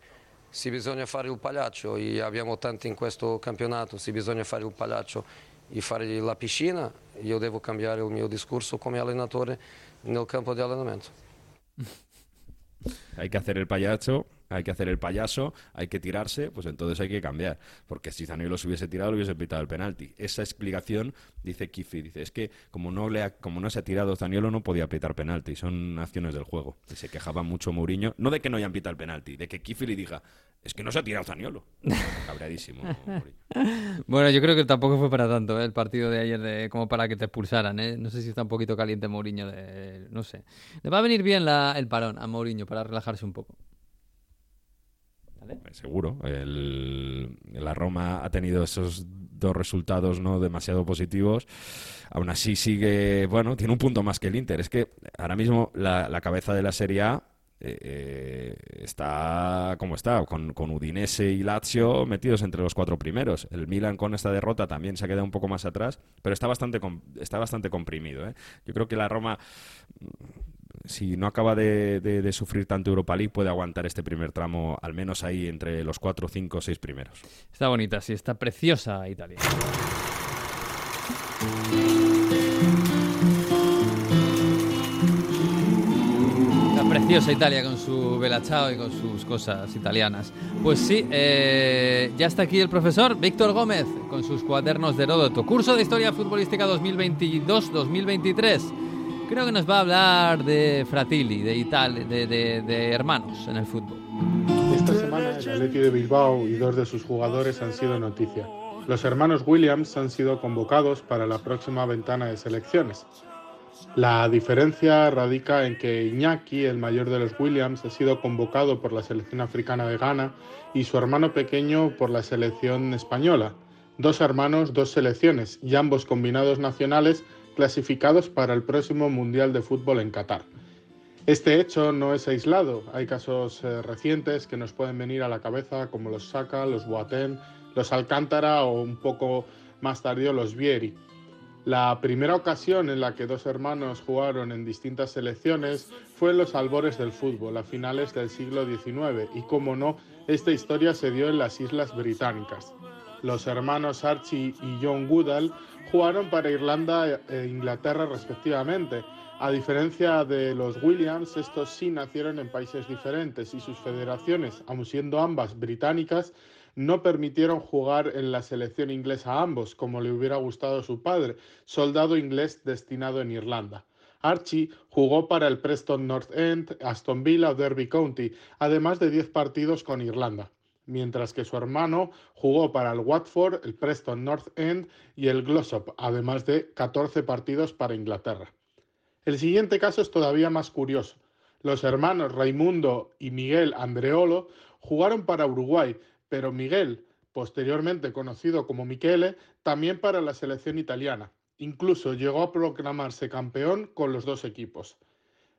S11: se bisogna fare il pagliaccio, e abbiamo tanti in questo campionato, se bisogna fare il pagliaccio e fare la piscina, io devo cambiare il mio discorso come allenatore nel campo di allenamento.
S4: Hay que hacer el payaso, hay que hacer el payaso, hay que tirarse, pues entonces hay que cambiar. Porque si Zaniolo se hubiese tirado, le hubiese pitado el penalti. Esa explicación, dice Kifi, dice, es que como no, le ha- como no se ha tirado Zaniolo, no podía pitar penalti. Son acciones del juego. Y se quejaba mucho Mourinho, no de que no hayan pitado el penalti, de que Kifi le diga, es que no se ha tirado Zaniolo. Cabreadísimo.
S1: Bueno, yo creo que tampoco fue para tanto ¿eh? el partido de ayer de, como para que te expulsaran. ¿eh? No sé si está un poquito caliente Mourinho. de- no sé. Le va a venir bien la- el parón a Mourinho para relajarse un poco.
S4: Seguro. El- la Roma ha tenido esos dos resultados no demasiado positivos. Aún así sigue, bueno, tiene un punto más que el Inter. Es que ahora mismo la, cabeza de la Serie A eh, eh, está como está, con, con Udinese y Lazio metidos entre los cuatro primeros. El Milan con esta derrota también se ha quedado un poco más atrás, pero está bastante, está bastante comprimido. ¿eh? Yo creo que la Roma si no acaba de, de- sufrir tanto Europa League, puede aguantar este primer tramo, al menos ahí entre los 4, 5, 6 primeros.
S1: Está bonita, sí, está preciosa Italia. Está preciosa Italia con su Belachao y con sus cosas italianas. Pues sí, eh, ya está aquí el profesor Víctor Gómez con sus cuadernos de Heródoto. Curso de Historia Futbolística 2022-2023. Creo que nos va a hablar de Fratelli, de Italia, de, de- de hermanos en el fútbol.
S12: Esta semana el Atleti de Bilbao y dos de sus jugadores han sido noticia. Los hermanos Williams han sido convocados para la próxima ventana de selecciones. La diferencia radica en que Iñaki, el mayor de los Williams, ha sido convocado por la selección africana de Ghana y su hermano pequeño por la selección española. Dos hermanos, dos selecciones y ambos combinados nacionales clasificados para el próximo Mundial de Fútbol en Qatar. Este hecho no es aislado. Hay casos eh, recientes que nos pueden venir a la cabeza, como los Saka, los Boateng, los Alcántara o un poco más tardío los Vieri. La primera ocasión en la que dos hermanos jugaron en distintas selecciones fue en los albores del fútbol, a finales del siglo XIX, y como no, esta historia se dio en las Islas Británicas. Los hermanos Archie y John Goodall jugaron para Irlanda e Inglaterra respectivamente. A diferencia de los Williams, estos sí nacieron en países diferentes y sus federaciones, aun siendo ambas británicas, no permitieron jugar en la selección inglesa a ambos, como le hubiera gustado a su padre, soldado inglés destinado en Irlanda. Archie jugó para el Preston North End, Aston Villa o Derby County, además de 10 partidos con Irlanda, mientras que su hermano jugó para el Watford, el Preston North End y el Glossop, además de 14 partidos para Inglaterra. El siguiente caso es todavía más curioso. Los hermanos Raimundo y Miguel Andreolo jugaron para Uruguay, pero Miguel, posteriormente conocido como Michele, también para la selección italiana. Incluso llegó a proclamarse campeón con los dos equipos.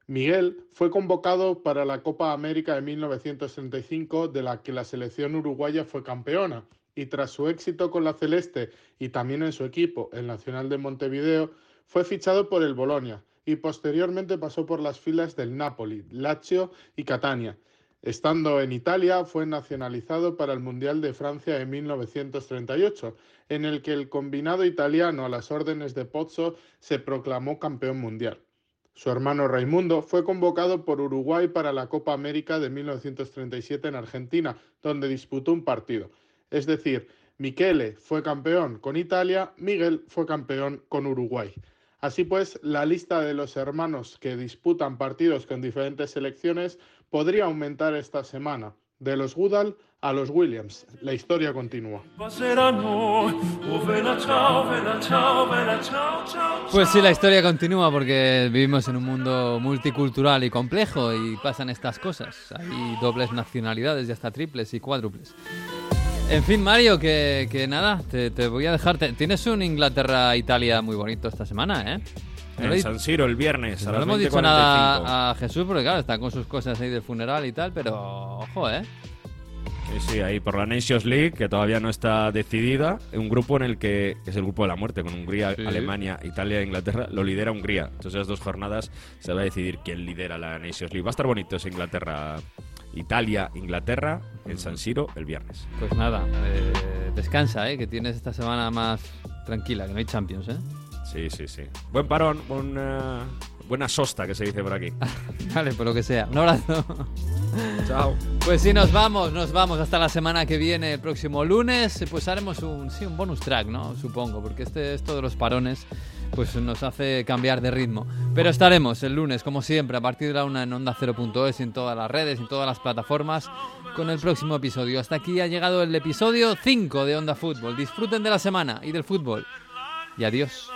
S12: Miguel fue convocado para la Copa América de 1935, de la que la selección uruguaya fue campeona, y tras su éxito con la Celeste y también en su equipo, el Nacional de Montevideo, fue fichado por el Bolonia y posteriormente pasó por las filas del Napoli, Lazio y Catania. Estando en Italia, fue nacionalizado para el Mundial de Francia en 1938, en el que el combinado italiano a las órdenes de Pozzo se proclamó campeón mundial. Su hermano Raimundo fue convocado por Uruguay para la Copa América de 1937 en Argentina, donde disputó un partido. Es decir, Michele fue campeón con Italia, Miguel fue campeón con Uruguay. Así pues, la lista de los hermanos que disputan partidos con diferentes selecciones podría aumentar esta semana. De los Goodall a los Williams. La historia continúa.
S1: Pues sí, la historia continúa porque vivimos en un mundo multicultural y complejo y pasan estas cosas. Hay dobles nacionalidades y hasta triples y cuádruples. En fin, Mario, que, que nada, te, te voy a dejar. Tienes un Inglaterra-Italia muy bonito esta semana, ¿eh?
S4: En San Siro el viernes a
S1: no le hemos dicho
S4: 20:45.
S1: nada a Jesús porque, claro, está con sus cosas ahí del funeral y tal, pero ojo, ¿eh?
S4: Sí, sí, ahí por la Nations League, que todavía no está decidida. Un grupo en el que que es el grupo de la muerte, con Hungría,
S1: Sí.
S4: Alemania, Italia e Inglaterra. Lo lidera Hungría. Entonces, esas dos jornadas se va a decidir quién lidera la Nations League. Va a estar bonito ese Inglaterra. Italia, Inglaterra, en San Siro el viernes.
S1: Pues nada, eh, descansa, ¿eh? Que tienes esta semana más tranquila, que no hay Champions, ¿eh?
S4: Sí, sí, sí. Buen parón, buena, buena sosta que se dice por aquí.
S1: Vale, por lo que sea. Un abrazo.
S4: Chao.
S1: Pues sí, nos vamos, nos vamos hasta la semana que viene, el próximo lunes. Pues haremos un, sí, un bonus track, ¿no? Supongo, porque este esto de los parones pues nos hace cambiar de ritmo. Pero estaremos el lunes, como siempre, a partir de la una en Onda 0.es, en todas las redes, en todas las plataformas, con el próximo episodio. Hasta aquí ha llegado el episodio 5 de Onda Fútbol. Disfruten de la semana y del fútbol. Y adiós.